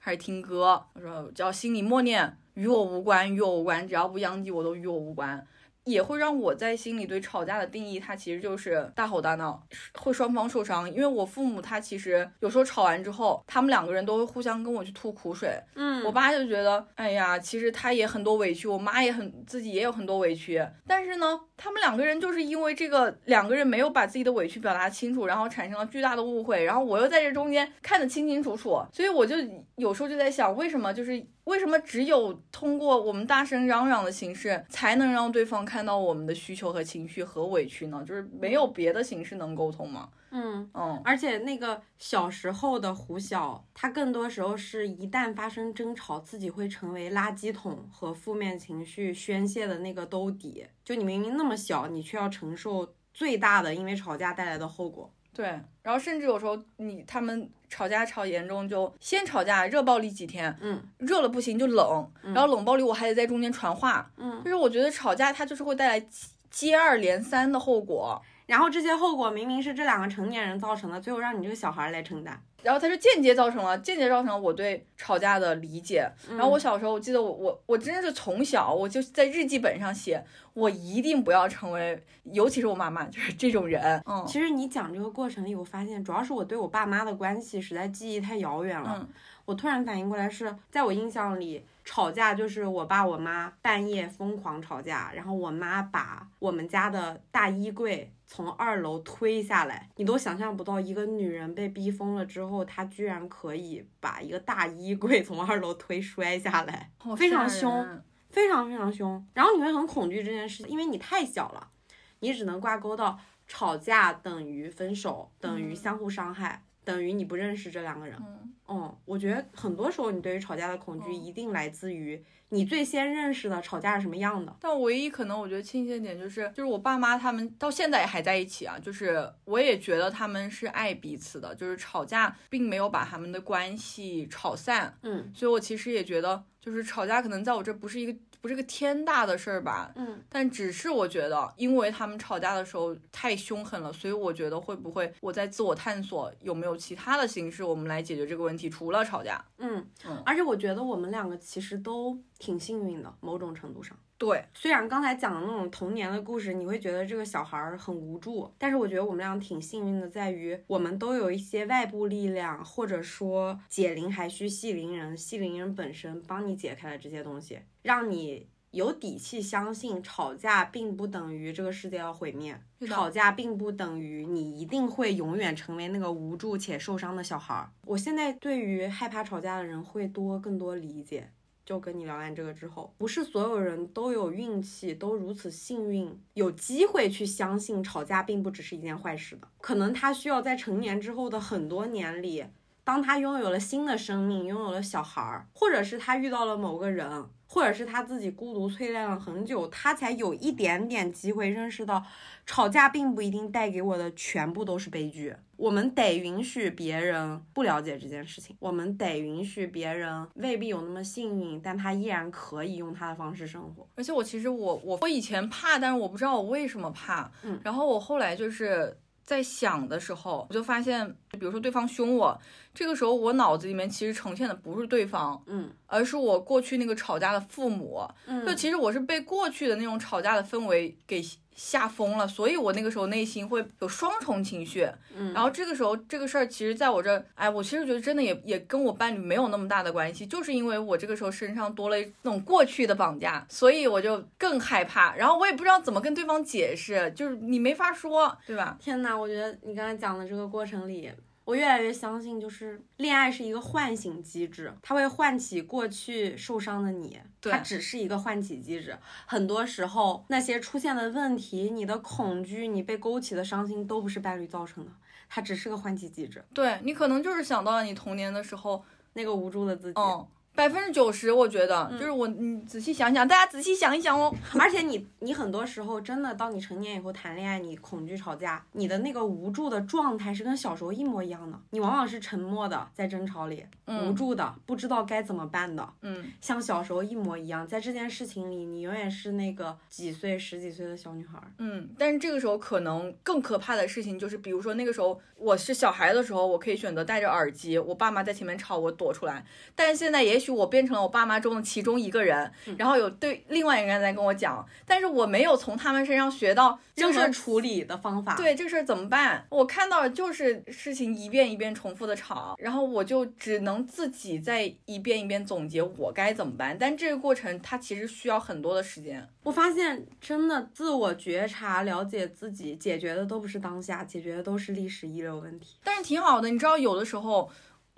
开始听歌。我说只要心里默念“与我无关，与我无关”，只要不殃及我都与我无关。也会让我在心里对吵架的定义，它其实就是大吼大闹，会双方受伤。因为我父母他其实有时候吵完之后，他们两个人都会互相跟我去吐苦水，嗯，我爸就觉得，哎呀，其实他也很多委屈，我妈也很自己也有很多委屈，但是呢，他们两个人就是因为这个两个人没有把自己的委屈表达清楚，然后产生了巨大的误会，然后我又在这中间看得清清楚楚，所以我就有时候就在想，为什么就是为什么只有通过我们大声嚷嚷的形式，才能让对方看到我们的需求和情绪和委屈呢？就是没有别的形式能沟通吗？嗯。嗯，而且那个小时候的胡晓，他更多时候是一旦发生争吵，自己会成为垃圾桶和负面情绪宣泄的那个兜底。就你明明那么小，你却要承受最大的因为吵架带来的后果。对，然后甚至有时候你他们吵架吵严重，就先吵架热暴力几天，嗯热了不行就冷，然后冷暴力我还得在中间传话，嗯，就是我觉得吵架它就是会带来接接二连三的后果，然后这些后果明明是这两个成年人造成的，最后让你这个小孩来承担。然后它是间接造成了间接造成了我对吵架的理解。然后我小时候我记得我我我真的是从小我就在日记本上写，我一定不要成为，尤其是我妈妈就是这种人，嗯其实你讲这个过程里，我发现主要是我对我爸妈的关系实在记忆太遥远了。嗯我突然反应过来是，在我印象里，吵架就是我爸我妈半夜疯狂吵架，然后我妈把我们家的大衣柜从二楼推下来，你都想象不到，一个女人被逼疯了之后，她居然可以把一个大衣柜从二楼推摔下来，非常凶非常非常凶。然后你会很恐惧这件事，因为你太小了，你只能挂钩到吵架等于分手，等于相互伤害，等于你不认识这两个人。嗯嗯，我觉得很多时候你对于吵架的恐惧嗯。一定来自于你最先认识的吵架是什么样的。但唯一可能我觉得庆幸的点就是，就是我爸妈他们到现在也还在一起啊，就是我也觉得他们是爱彼此的，就是吵架并没有把他们的关系吵散，嗯。所以我其实也觉得，就是吵架可能在我这不是一个不是个天大的事儿吧，嗯但只是我觉得，因为他们吵架的时候太凶狠了，所以我觉得会不会我在自我探索有没有其他的形式，我们来解决这个问题，除了吵架。嗯嗯而且我觉得我们两个其实都挺幸运的，某种程度上。对，虽然刚才讲的那种童年的故事，你会觉得这个小孩儿很无助，但是我觉得我们俩挺幸运的，在于我们都有一些外部力量，或者说解铃还需系铃人，系铃人本身帮你解开了这些东西，让你有底气相信吵架并不等于这个世界要毁灭，吵架并不等于你一定会永远成为那个无助且受伤的小孩儿。我现在对于害怕吵架的人会多更多理解。就跟你聊完这个之后，不是所有人都有运气，都如此幸运，有机会去相信吵架并不只是一件坏事的。可能他需要在成年之后的很多年里，当他拥有了新的生命，拥有了小孩儿，或者是他遇到了某个人，或者是他自己孤独淬炼了很久，他才有一点点机会认识到，吵架并不一定带给我的全部都是悲剧。我们得允许别人不了解这件事情，我们得允许别人未必有那么幸运，但他依然可以用他的方式生活。而且我其实我我我以前怕，但是我不知道我为什么怕。嗯，然后我后来就是在想的时候，我就发现，比如说对方凶我，这个时候我脑子里面其实呈现的不是对方，嗯而是我过去那个吵架的父母。嗯就其实我是被过去的那种吵架的氛围给吓疯了，所以我那个时候内心会有双重情绪。嗯然后这个时候这个事儿，其实在我这儿，哎，我其实觉得真的也也跟我伴侣没有那么大的关系，就是因为我这个时候身上多了那种过去的绑架，所以我就更害怕。然后我也不知道怎么跟对方解释，就是你没法说，对吧？天哪，我觉得你刚才讲的这个过程里，我越来越相信，就是恋爱是一个唤醒机制，它会唤起过去受伤的你，对它只是一个唤起机制。很多时候，那些出现的问题、你的恐惧、你被勾起的伤心，都不是伴侣造成的，它只是个唤起机制。对你可能就是想到了你童年的时候，那个无助的自己，嗯，百分之九十，我觉得、就是我，你仔细想想，大家仔细想一想哦。<laughs> 而且你你很多时候真的到你成年以后谈恋爱，你恐惧吵架，你的那个无助的状态是跟小时候一模一样的。你往往是沉默的，在争吵里，无助的，不知道该怎么办的，嗯，像小时候一模一样。在这件事情里，你永远是那个几岁、十几岁的小女孩。嗯，但是这个时候可能更可怕的事情就是，比如说那个时候我是小孩的时候，我可以选择戴着耳机，我爸妈在前面吵，我躲出来。但是现在也许我变成了我爸妈中的其中一个人，然后有对另外一个人在跟我讲，但是我没有从他们身上学到这任何处理的方法，，对这个事儿怎么办？我看到的就是事情一遍一遍重复的吵，然后我就只能自己再一遍一遍总结我该怎么办。但这个过程它其实需要很多的时间。我发现真的自我觉察、了解自己，解决的都不是当下，解决的都是历史遗留问题。但是挺好的，你知道，有的时候，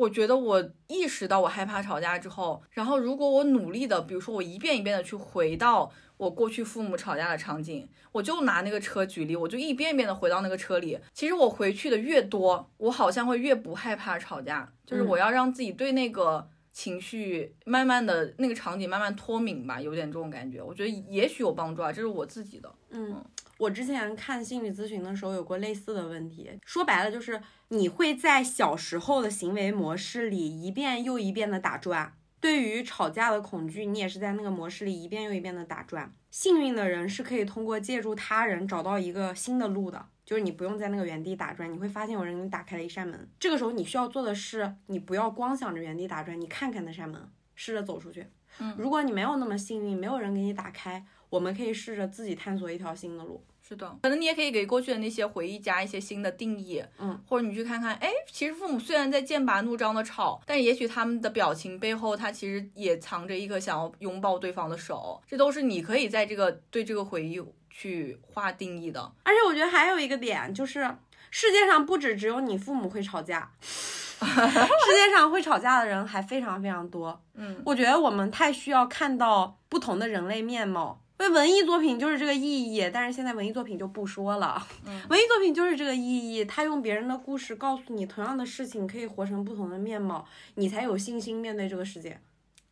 我觉得我意识到我害怕吵架之后，然后如果我努力的，比如说我一遍一遍的去回到我过去父母吵架的场景，我就拿那个车举例，我就一遍一遍的回到那个车里。其实我回去的越多，我好像会越不害怕吵架，就是我要让自己对那个。情绪慢慢的那个场景慢慢脱敏吧，有点这种感觉，我觉得也许有帮助啊，这是我自己的。嗯，我之前看心理咨询的时候有过类似的问题，说白了就是你会在小时候的行为模式里一遍又一遍的打转。对于吵架的恐惧，你也是在那个模式里一遍又一遍的打转。幸运的人是可以通过借助他人找到一个新的路的，就是你不用在那个原地打转，你会发现有人给你打开了一扇门。这个时候你需要做的是，你不要光想着原地打转，你看看那扇门，试着走出去。嗯如果你没有那么幸运，没有人给你打开，我们可以试着自己探索一条新的路。是的，可能你也可以给过去的那些回忆加一些新的定义，嗯，或者你去看看，哎，其实父母虽然在剑拔弩张的吵，但也许他们的表情背后，他其实也藏着一个想要拥抱对方的手，这都是你可以在这个对这个回忆去划定义的。而且我觉得还有一个点就是，世界上不止只有你父母会吵架，<laughs> 世界上会吵架的人还非常非常多。嗯，我觉得我们太需要看到不同的人类面貌。因为文艺作品就是这个意义，但是现在文艺作品就不说了。嗯 <laughs> 文艺作品就是这个意义，他用别人的故事告诉你同样的事情可以活成不同的面貌，你才有信心面对这个世界。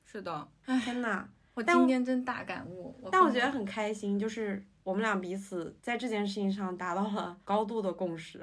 是的，天哪！我但今天真大感悟。但我觉得很开心，就是我们俩彼此在这件事情上达到了高度的共识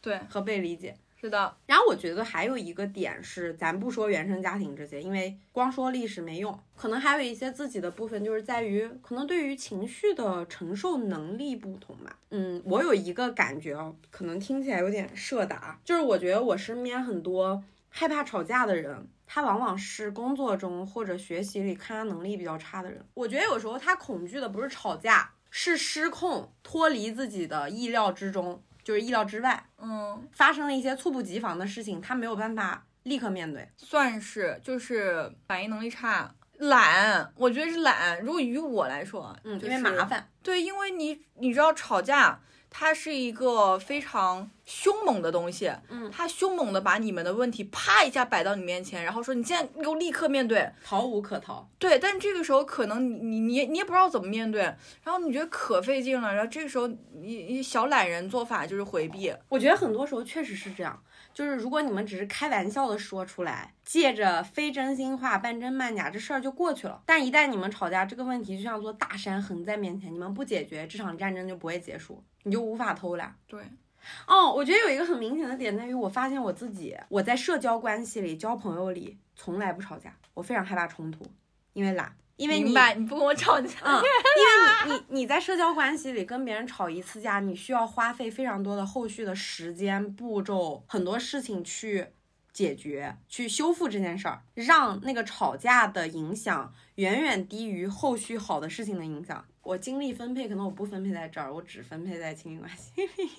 对，和被理解。是的，然后我觉得还有一个点是，咱不说原生家庭这些，因为光说历史没用，可能还有一些自己的部分，就是在于可能对于情绪的承受能力不同吧。嗯，我有一个感觉哦，可能听起来有点社达，就是我觉得我身边很多害怕吵架的人。他往往是工作中或者学习里抗压能力比较差的人。我觉得有时候他恐惧的不是吵架，是失控，脱离自己的意料之中，就是意料之外。嗯，发生了一些猝不及防的事情，他没有办法立刻面对。算是就是反应能力差。懒，我觉得是懒。如果于我来说啊，嗯，就是因为麻烦。对，因为你你知道吵架，它是一个非常凶猛的东西，嗯它凶猛的把你们的问题啪一下摆到你面前，然后说你现在给我立刻面对。逃无可逃。对，但这个时候可能你你你也你也不知道怎么面对，然后你觉得可费劲了，然后这个时候你你小懒人做法就是回避。我觉得很多时候确实是这样，就是如果你们只是开玩笑的说出来，借着非真心话半真半假，这事儿就过去了。但一旦你们吵架，这个问题就像座大山横在面前，你们不解决，这场战争就不会结束，你就无法偷懒。对，哦，我觉得有一个很明显的点在于，我发现我自己，我在社交关系里、交朋友里从来不吵架，我非常害怕冲突，因为懒，因为你明白，你不跟我吵架，嗯，<laughs> 因为你你你在社交关系里跟别人吵一次架，你需要花费非常多的后续的时间、步骤，很多事情去解决、去修复这件事儿，让那个吵架的影响远远低于后续好的事情的影响。我精力分配可能我不分配在这儿，我只分配在亲密关系。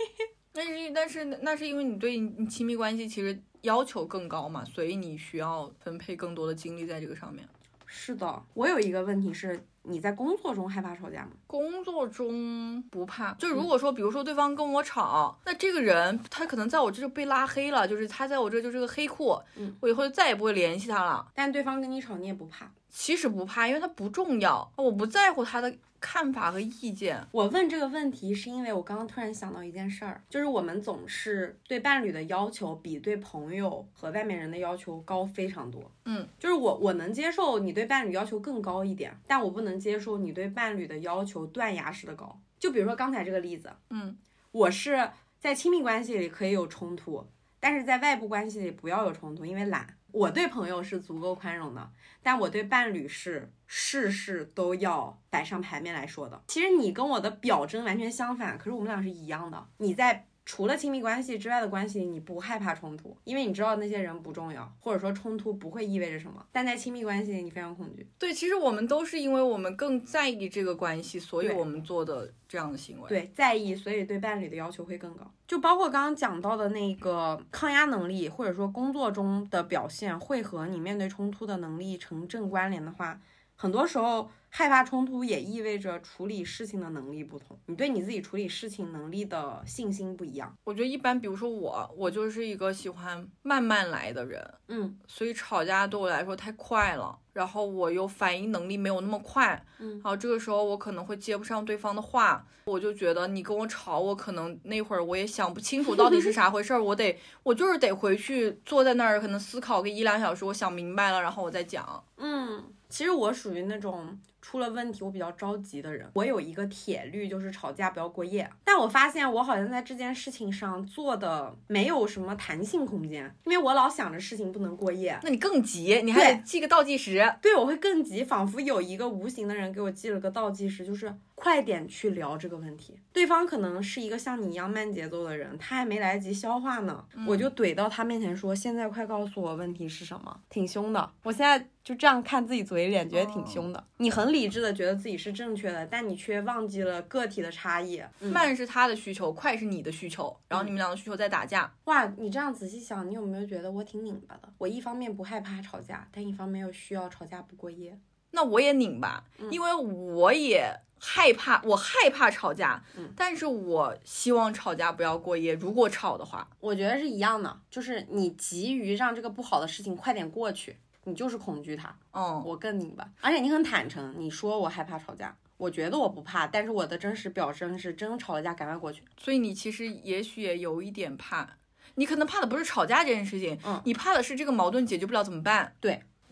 <laughs> 那是但是那是因为你对你亲密关系其实要求更高嘛，所以你需要分配更多的精力在这个上面。是的，我有一个问题是，你在工作中害怕吵架吗？工作中不怕，就如果说，比如说对方跟我吵，那这个人他可能在我这就被拉黑了，就是他在我这就是个黑库，嗯，我以后就再也不会联系他了。但对方跟你吵，你也不怕。其实不怕，因为他不重要，我不在乎他的看法和意见。我问这个问题是因为我刚刚突然想到一件事儿，就是我们总是对伴侣的要求比对朋友和外面人的要求高非常多。嗯，就是我我能接受你对伴侣要求更高一点，但我不能接受你对伴侣的要求断崖式的高。就比如说刚才这个例子，嗯，我是在亲密关系里可以有冲突，但是在外部关系里不要有冲突，因为懒。我对朋友是足够宽容的，但我对伴侣是事事都要摆上牌面来说的。其实你跟我的表征完全相反，可是我们俩是一样的。你在除了亲密关系之外的关系，你不害怕冲突，因为你知道那些人不重要，或者说冲突不会意味着什么。但在亲密关系里，你非常恐惧。对，其实我们都是因为我们更在意这个关系，所以我们做的这样的行为。，对，在意，所以对伴侣的要求会更高。就包括刚刚讲到的那个抗压能力，或者说工作中的表现，会和你面对冲突的能力成正关联的话，很多时候害怕冲突也意味着处理事情的能力不同，你对你自己处理事情能力的信心不一样。我觉得一般，比如说我，我就是一个喜欢慢慢来的人，嗯所以吵架对我来说太快了，然后我又反应能力没有那么快，嗯然后这个时候我可能会接不上对方的话，我就觉得你跟我吵，我可能那会儿我也想不清楚到底是 <laughs> 啥回事儿，我得我就是得回去坐在那儿，可能思考个一两小时，我想明白了，然后我再讲。嗯，其实我属于那种出了问题我比较着急的人。我有一个铁律，就是吵架不要过夜。但我发现我好像在这件事情上做的没有什么弹性空间，因为我老想着事情不能过夜。那你更急，你还得对记个倒计时。对，我会更急，仿佛有一个无形的人给我记了个倒计时，就是快点去聊这个问题。对方可能是一个像你一样慢节奏的人，他还没来得及消化呢，我就怼到他面前说：“现在快告诉我问题是什么？”挺凶的。我现在就这样看自己嘴脸，觉得挺凶的。你很理智的觉得自己是正确的，但你却忘记了个体的差异。嗯慢是他的需求，快是你的需求，然后你们两个需求在打架。哇，你这样仔细想，你有没有觉得我挺拧巴的？我一方面不害怕吵架，但一方面又需要吵架不过夜。那我也拧巴，因为我也害怕，我害怕吵架，嗯但是我希望吵架不要过夜。如果吵的话，我觉得是一样的，就是你急于让这个不好的事情快点过去，你就是恐惧它。嗯，我跟你吧，而且你很坦诚，你说我害怕吵架，我觉得我不怕，但是我的真实表征是真吵了架赶快过去。所以你其实也许也有一点怕，你可能怕的不是吵架这件事情，嗯你怕的是这个矛盾解决不了怎么办？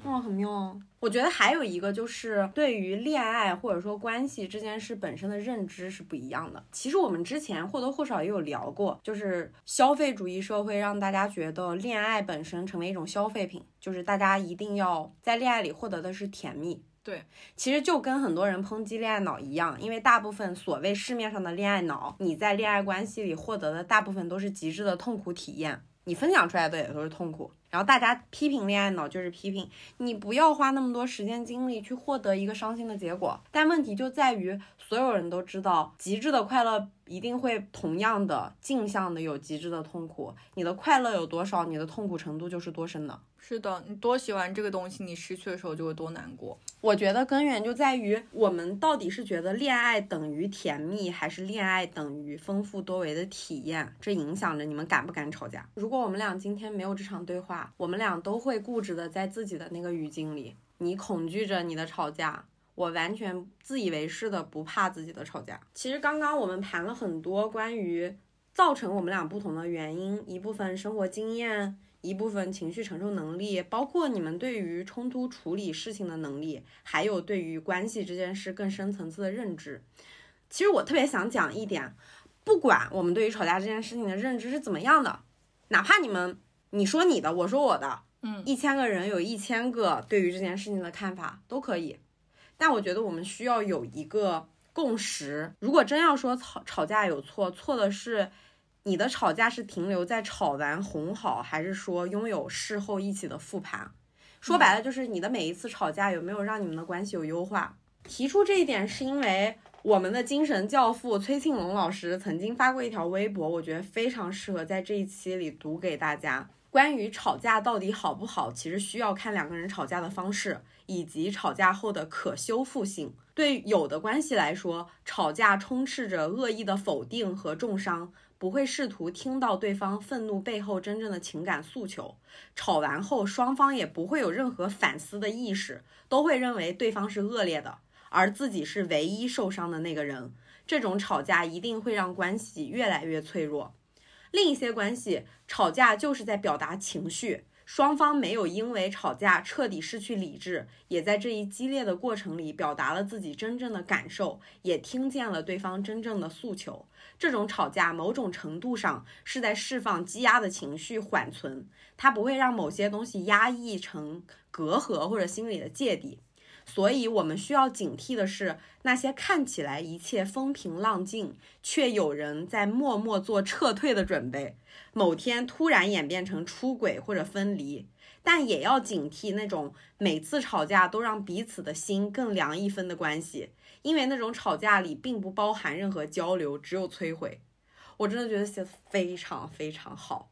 哇、很妙哦！我觉得还有一个就是对于恋爱或者说关系这件事本身的认知是不一样的。其实我们之前或多或少也有聊过，就是消费主义社会让大家觉得恋爱本身成为一种消费品，就是大家一定要在恋爱里获得的是甜蜜。对，其实就跟很多人抨击恋爱脑一样，因为大部分所谓市面上的恋爱脑，你在恋爱关系里获得的大部分都是极致的痛苦体验。你分享出来的也都是痛苦，然后大家批评恋爱脑就是批评你不要花那么多时间精力去获得一个伤心的结果。但问题就在于，所有人都知道，极致的快乐一定会同样的镜像的有极致的痛苦。你的快乐有多少，你的痛苦程度就是多深的。是的，你多喜欢这个东西，你失去的时候就会多难过。我觉得根源就在于我们到底是觉得恋爱等于甜蜜，还是恋爱等于丰富多维的体验？这影响着你们敢不敢吵架。如果我们俩今天没有这场对话，我们俩都会固执的在自己的那个语境里，你恐惧着你的吵架，我完全自以为是的不怕自己的吵架。其实刚刚我们谈了很多关于造成我们俩不同的原因，一部分生活经验。一部分情绪承受能力，包括你们对于冲突处理事情的能力，还有对于关系这件事更深层次的认知。其实我特别想讲一点，不管我们对于吵架这件事情的认知是怎么样的，哪怕你们你说你的，我说我的，嗯，一千个人有一千个对于这件事情的看法都可以。但我觉得我们需要有一个共识。如果真要说吵吵架有错，错的是。你的吵架是停留在吵完哄好，还是说拥有事后一起的复盘？说白了就是你的每一次吵架有没有让你们的关系有优化？提出这一点是因为我们的精神教父崔庆龙老师曾经发过一条微博，我觉得非常适合在这一期里读给大家。关于吵架到底好不好，其实需要看两个人吵架的方式以及吵架后的可修复性。对有的关系来说，吵架充斥着恶意的否定和重伤。不会试图听到对方愤怒背后真正的情感诉求，吵完后双方也不会有任何反思的意识，都会认为对方是恶劣的，而自己是唯一受伤的那个人。这种吵架一定会让关系越来越脆弱。另一些关系吵架就是在表达情绪。双方没有因为吵架彻底失去理智，也在这一激烈的过程里表达了自己真正的感受，也听见了对方真正的诉求。这种吵架某种程度上是在释放积压的情绪，缓存，它不会让某些东西压抑成隔阂或者心理的芥蒂。所以，我们需要警惕的是，那些看起来一切风平浪静，却有人在默默做撤退的准备，某天突然演变成出轨或者分离。但也要警惕那种每次吵架都让彼此的心更凉一分的关系，因为那种吵架里并不包含任何交流，只有摧毁。我真的觉得写的非常非常好，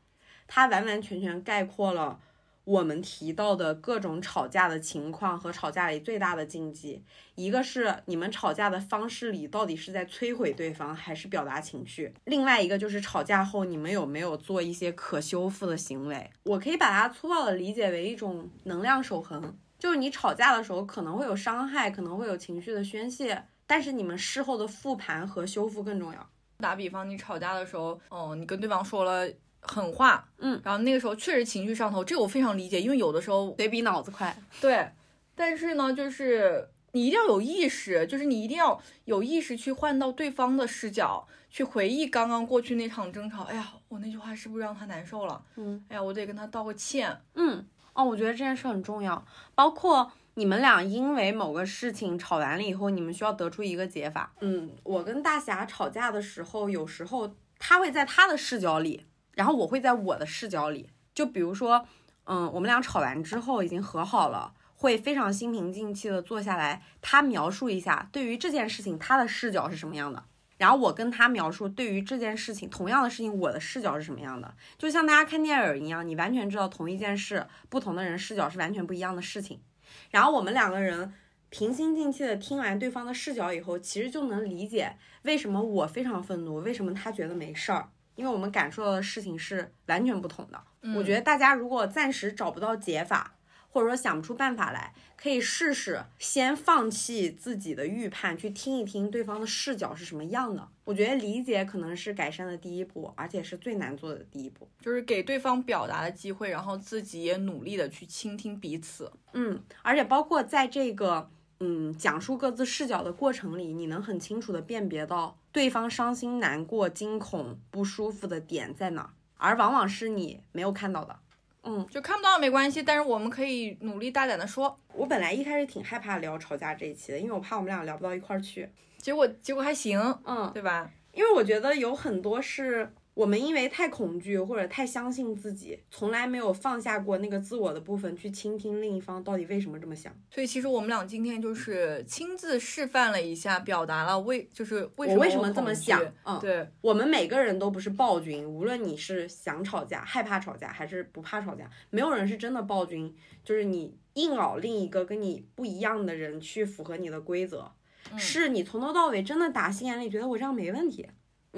它完完全全概括了。我们提到的各种吵架的情况和吵架里最大的禁忌，一个是你们吵架的方式里到底是在摧毁对方还是表达情绪，另外一个就是吵架后你们有没有做一些可修复的行为。我可以把它粗暴的理解为一种能量守恒，就是你吵架的时候可能会有伤害，可能会有情绪的宣泄，但是你们事后的复盘和修复更重要。打比方，你吵架的时候，哦，你跟对方说了。狠话，嗯，然后那个时候确实情绪上头，这个我非常理解，因为有的时候得比脑子快，对，但是呢，就是你一定要有意识，就是你一定要有意识去换到对方的视角，去回忆刚刚过去那场争吵。哎呀，我那句话是不是让他难受了？嗯，哎呀，我得跟他道个歉。嗯，哦，我觉得这件事很重要，包括你们俩因为某个事情吵完了以后，你们需要得出一个解法。嗯，我跟大侠吵架的时候，有时候他会在他的视角里。然后我会在我的视角里，就比如说，嗯，我们俩吵完之后已经和好了，会非常心平气静的坐下来，他描述一下对于这件事情他的视角是什么样的，然后我跟他描述对于这件事情同样的事情我的视角是什么样的，就像大家看电影一样，你完全知道同一件事，不同的人视角是完全不一样的事情，然后我们两个人平心静气的听完对方的视角以后，其实就能理解为什么我非常愤怒，为什么他觉得没事儿。因为我们感受到的事情是完全不同的。我觉得大家如果暂时找不到解法，或者说想不出办法来，可以试试先放弃自己的预判，去听一听对方的视角是什么样的。我觉得理解可能是改善的第一步，而且是最难做的第一步，就是给对方表达的机会，然后自己也努力的去倾听彼此。嗯，而且包括在这个。嗯，讲述各自视角的过程里，你能很清楚的辨别到对方伤心、难过、惊恐、不舒服的点在哪，而往往是你没有看到的。嗯，就看不到没关系，但是我们可以努力大胆的说。我本来一开始挺害怕聊吵架这一期的，因为我怕我们俩聊不到一块儿去。结果结果还行，嗯，对吧？因为我觉得有很多是我们因为太恐惧或者太相信自己，从来没有放下过那个自我的部分，去倾听另一方到底为什么这么想。所以其实我们俩今天就是亲自示范了一下，表达了为就是为什么我为什么这么想？嗯，对，我们每个人都不是暴君，无论你是想吵架、害怕吵架，还是不怕吵架，没有人是真的暴君。就是你硬熬另一个跟你不一样的人去符合你的规则，是你从头到尾真的打心眼里觉得我这样没问题。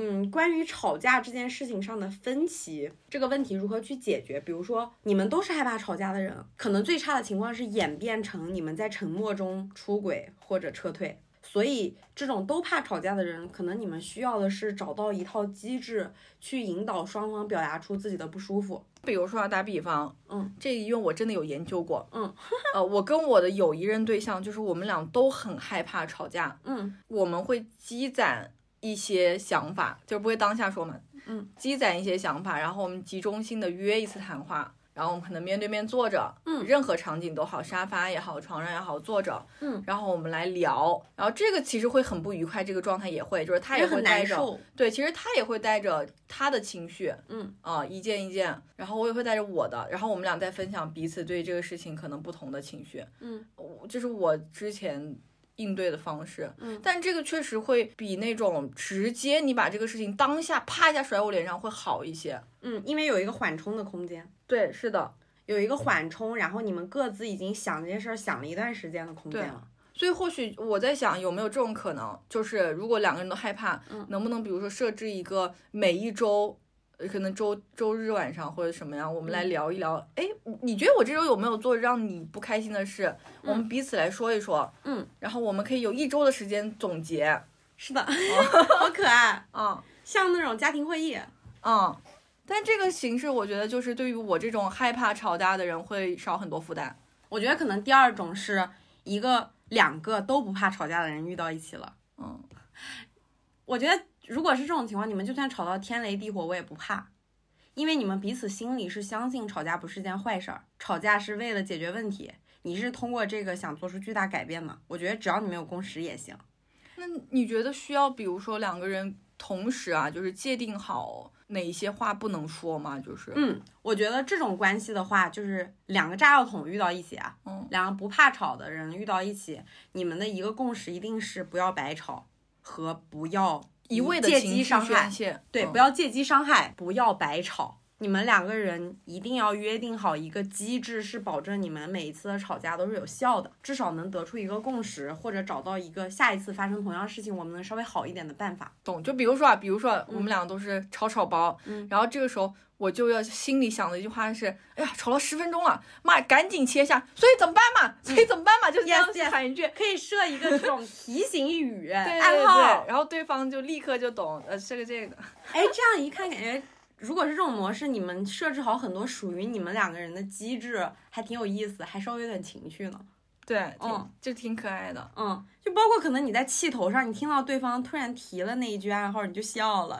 嗯，关于吵架这件事情上的分歧，这个问题如何去解决？比如说，你们都是害怕吵架的人，可能最差的情况是演变成你们在沉默中出轨或者撤退。所以，这种都怕吵架的人，可能你们需要的是找到一套机制，去引导双方表达出自己的不舒服。比如说啊，打比方，嗯，这因为我真的有研究过，嗯，<laughs> 呃，我跟我的有一任对象，就是我们俩都很害怕吵架，嗯我们会积攒一些想法，就是不会当下说嘛，嗯，积攒一些想法，然后我们集中性的约一次谈话，然后我们可能面对面坐着，嗯任何场景都好，沙发也好，床上也好，坐着，嗯，然后我们来聊，然后这个其实会很不愉快，这个状态也会，就是他也会带着，对，其实他也会带着他的情绪，嗯。啊、一件一件，然后我也会带着我的，然后我们俩在分享彼此对这个事情可能不同的情绪，嗯。我，这是我之前应对的方式，嗯但这个确实会比那种直接你把这个事情当下啪一下甩我脸上会好一些。嗯，因为有一个缓冲的空间，对，是的，有一个缓冲，然后你们各自已经想这件事儿想了一段时间的空间了。所以或许我在想，有没有这种可能，就是如果两个人都害怕，嗯能不能比如说设置一个每一周，呃可能周周日晚上或者什么样，我们来嗯聊一聊。哎、你觉得我这周有没有做让你不开心的事？我们彼此来说一说。嗯，然后我们可以有一周的时间总结。是的，<laughs> 好可爱，啊 <laughs> 像那种家庭会议。嗯、但这个形式，我觉得就是对于我这种害怕吵架的人会少很多负担。我觉得可能第二种是一个、两个都不怕吵架的人遇到一起了。嗯，我觉得如果是这种情况，你们就算吵到天雷地火，我也不怕，因为你们彼此心里是相信吵架不是件坏事儿，吵架是为了解决问题，你是通过这个想做出巨大改变嘛。我觉得只要你们有共识也行。那你觉得需要，比如说两个人同时啊，就是界定好哪一些话不能说吗？就是，嗯，我觉得这种关系的话，就是两个炸药桶遇到一起啊，嗯两个不怕吵的人遇到一起，你们的一个共识一定是不要白吵和不要一味的借机伤害对，嗯不要借机伤害，不要白吵。你们两个人一定要约定好一个机制，是保证你们每一次的吵架都是有效的，至少能得出一个共识，或者找到一个下一次发生同样事情我们能稍微好一点的办法。懂。就比如说啊，比如说我们两个都是吵吵包，嗯然后这个时候我就要心里想的一句话是，哎呀，吵了十分钟了，妈，赶紧切下，所以怎么办嘛？所以怎么办嘛？就是这样喊一句。可以设一个这种提醒语、<laughs> 对暗对号对，。然后对方就立刻就懂，呃，这个这个，哎，这样一看，感觉如果是这种模式，你们设置好很多属于你们两个人的机制，还挺有意思，还稍微有点情趣呢。对，挺、嗯就挺可爱的。嗯，就包括可能你在气头上，你听到对方突然提了那一句暗号，你就笑了。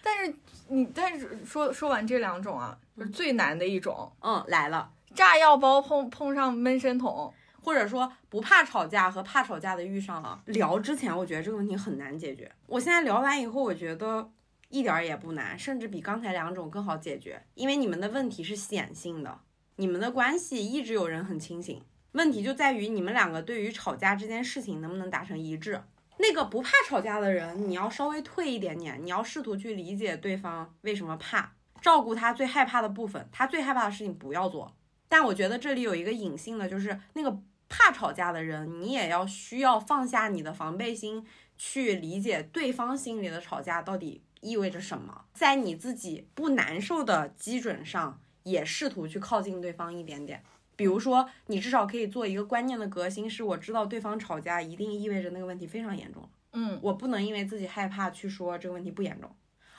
但是你，但是说说完这两种啊，就是最难的一种，嗯，来了。炸药包碰碰上闷声筒，或者说不怕吵架和怕吵架的遇上了。聊之前，我觉得这个问题很难解决。我现在聊完以后，我觉得一点儿也不难，甚至比刚才两种更好解决。因为你们的问题是显性的，你们的关系一直有人很清醒。问题就在于你们两个对于吵架这件事情能不能达成一致。那个不怕吵架的人，你要稍微退一点点，你要试图去理解对方为什么怕，照顾他最害怕的部分，他最害怕的事情不要做。但我觉得这里有一个隐性的，就是那个怕吵架的人，你也要需要放下你的防备心，去理解对方心里的吵架到底意味着什么，在你自己不难受的基准上，也试图去靠近对方一点点。比如说，你至少可以做一个观念的革新，是我知道对方吵架一定意味着那个问题非常严重，嗯，我不能因为自己害怕去说这个问题不严重，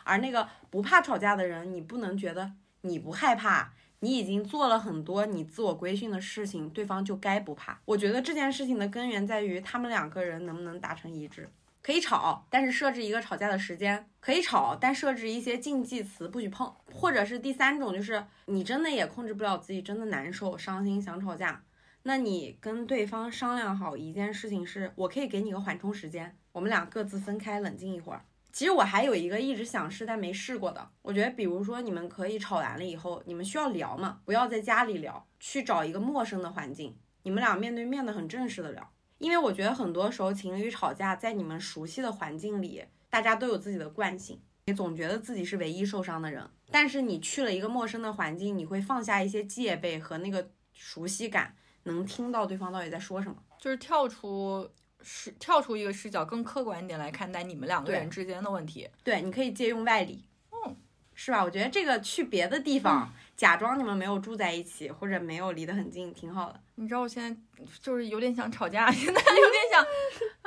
而那个不怕吵架的人，你不能觉得你不害怕，你已经做了很多你自我规训的事情，对方就该不怕。我觉得这件事情的根源在于他们两个人能不能达成一致。可以吵，但是设置一个吵架的时间；可以吵，但设置一些禁忌词，不许碰。或者是第三种，就是你真的也控制不了自己，真的难受、伤心，想吵架，那你跟对方商量好一件事情是，我可以给你个缓冲时间，我们俩各自分开冷静一会儿。其实我还有一个一直想试但没试过的，我觉得比如说你们可以吵完了以后，你们需要聊嘛，不要在家里聊，去找一个陌生的环境，你们俩面对面的很正式的聊。因为我觉得很多时候情侣吵架，在你们熟悉的环境里，大家都有自己的惯性，你总觉得自己是唯一受伤的人。但是你去了一个陌生的环境，你会放下一些戒备和那个熟悉感，能听到对方到底在说什么。就是跳出是跳出一个视角，更客观一点来看待你们两个人之间的问题。对，你可以借用外力，嗯，是吧？我觉得这个去别的地方，假装你们没有住在一起，或者没有离得很近，挺好的。你知道我现在就是有点想吵架，<laughs> 现在有点想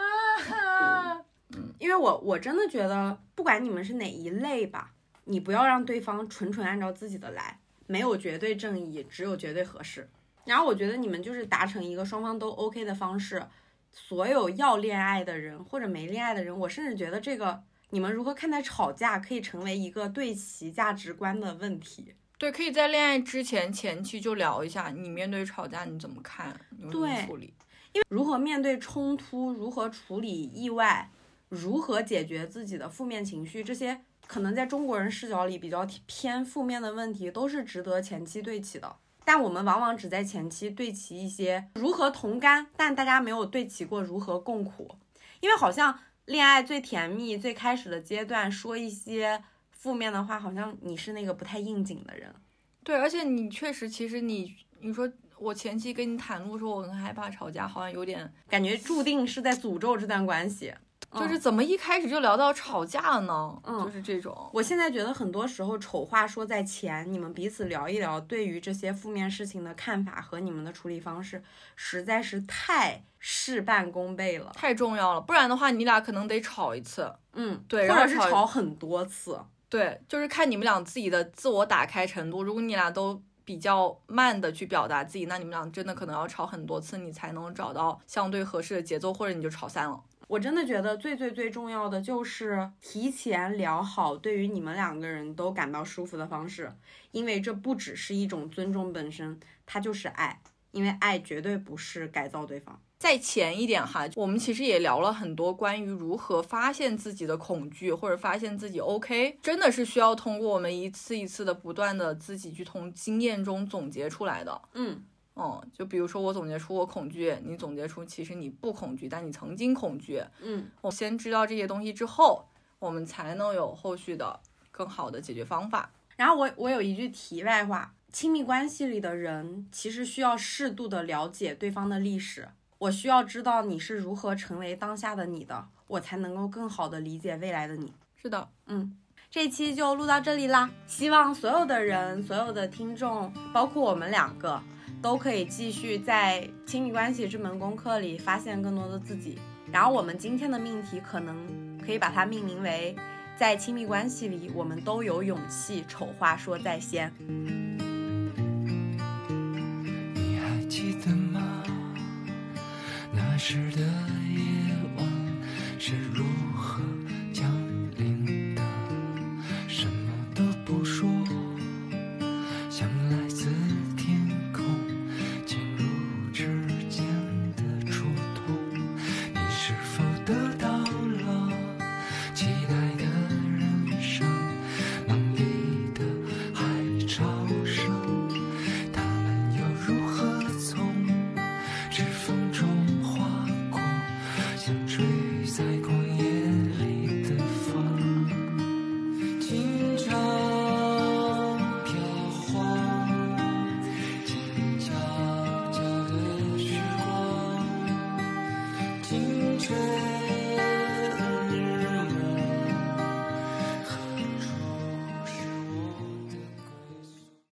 <laughs> 啊，因为我我真的觉得，不管你们是哪一类吧，你不要让对方纯纯按照自己的来，没有绝对正义，只有绝对合适。然后我觉得你们就是达成一个双方都 OK 的方式。所有要恋爱的人或者没恋爱的人，我甚至觉得这个你们如何看待吵架，可以成为一个对齐价值观的问题。对，可以在恋爱之前前期就聊一下，你面对吵架你怎么看，你会怎么对处理？因为如何面对冲突，如何处理意外，如何解决自己的负面情绪，这些可能在中国人视角里比较偏负面的问题，都是值得前期对齐的。但我们往往只在前期对齐一些如何同甘，但大家没有对齐过如何共苦，因为好像恋爱最甜蜜、最开始的阶段，说一些负面的话，好像你是那个不太应景的人。对，而且你确实，其实你你说我前期跟你袒露说我很害怕吵架，好像有点感觉注定是在诅咒这段关系。就是怎么一开始就聊到吵架了呢？嗯就是这种。我现在觉得很多时候丑话说在前，你们彼此聊一聊对于这些负面事情的看法和你们的处理方式，实在是太事半功倍了。太重要了，不然的话，你俩可能得吵一次。嗯，对或者是吵很多次。对，就是看你们俩自己的自我打开程度。如果你俩都比较慢的去表达自己，那你们俩真的可能要吵很多次，你才能找到相对合适的节奏，或者你就吵散了。我真的觉得最最最重要的就是提前聊好对于你们两个人都感到舒服的方式，因为这不只是一种尊重本身，它就是爱，因为爱绝对不是改造对方。再前一点哈，我们其实也聊了很多关于如何发现自己的恐惧，或者发现自己 OK，真的是需要通过我们一次一次的不断的自己去从经验中总结出来的。嗯，嗯，就比如说我总结出我恐惧，你总结出其实你不恐惧，但你曾经恐惧。嗯，我先知道这些东西之后，我们才能有后续的更好的解决方法。然后我我有一句题外话，亲密关系里的人其实需要适度的了解对方的历史。我需要知道你是如何成为当下的你的，我才能够更好的理解未来的你。是的，嗯，这期就录到这里啦。希望所有的人、所有的听众，包括我们两个，都可以继续在亲密关系这门功课里发现更多的自己。然后我们今天的命题可能可以把它命名为：在亲密关系里，我们都有勇气丑话说在先。时的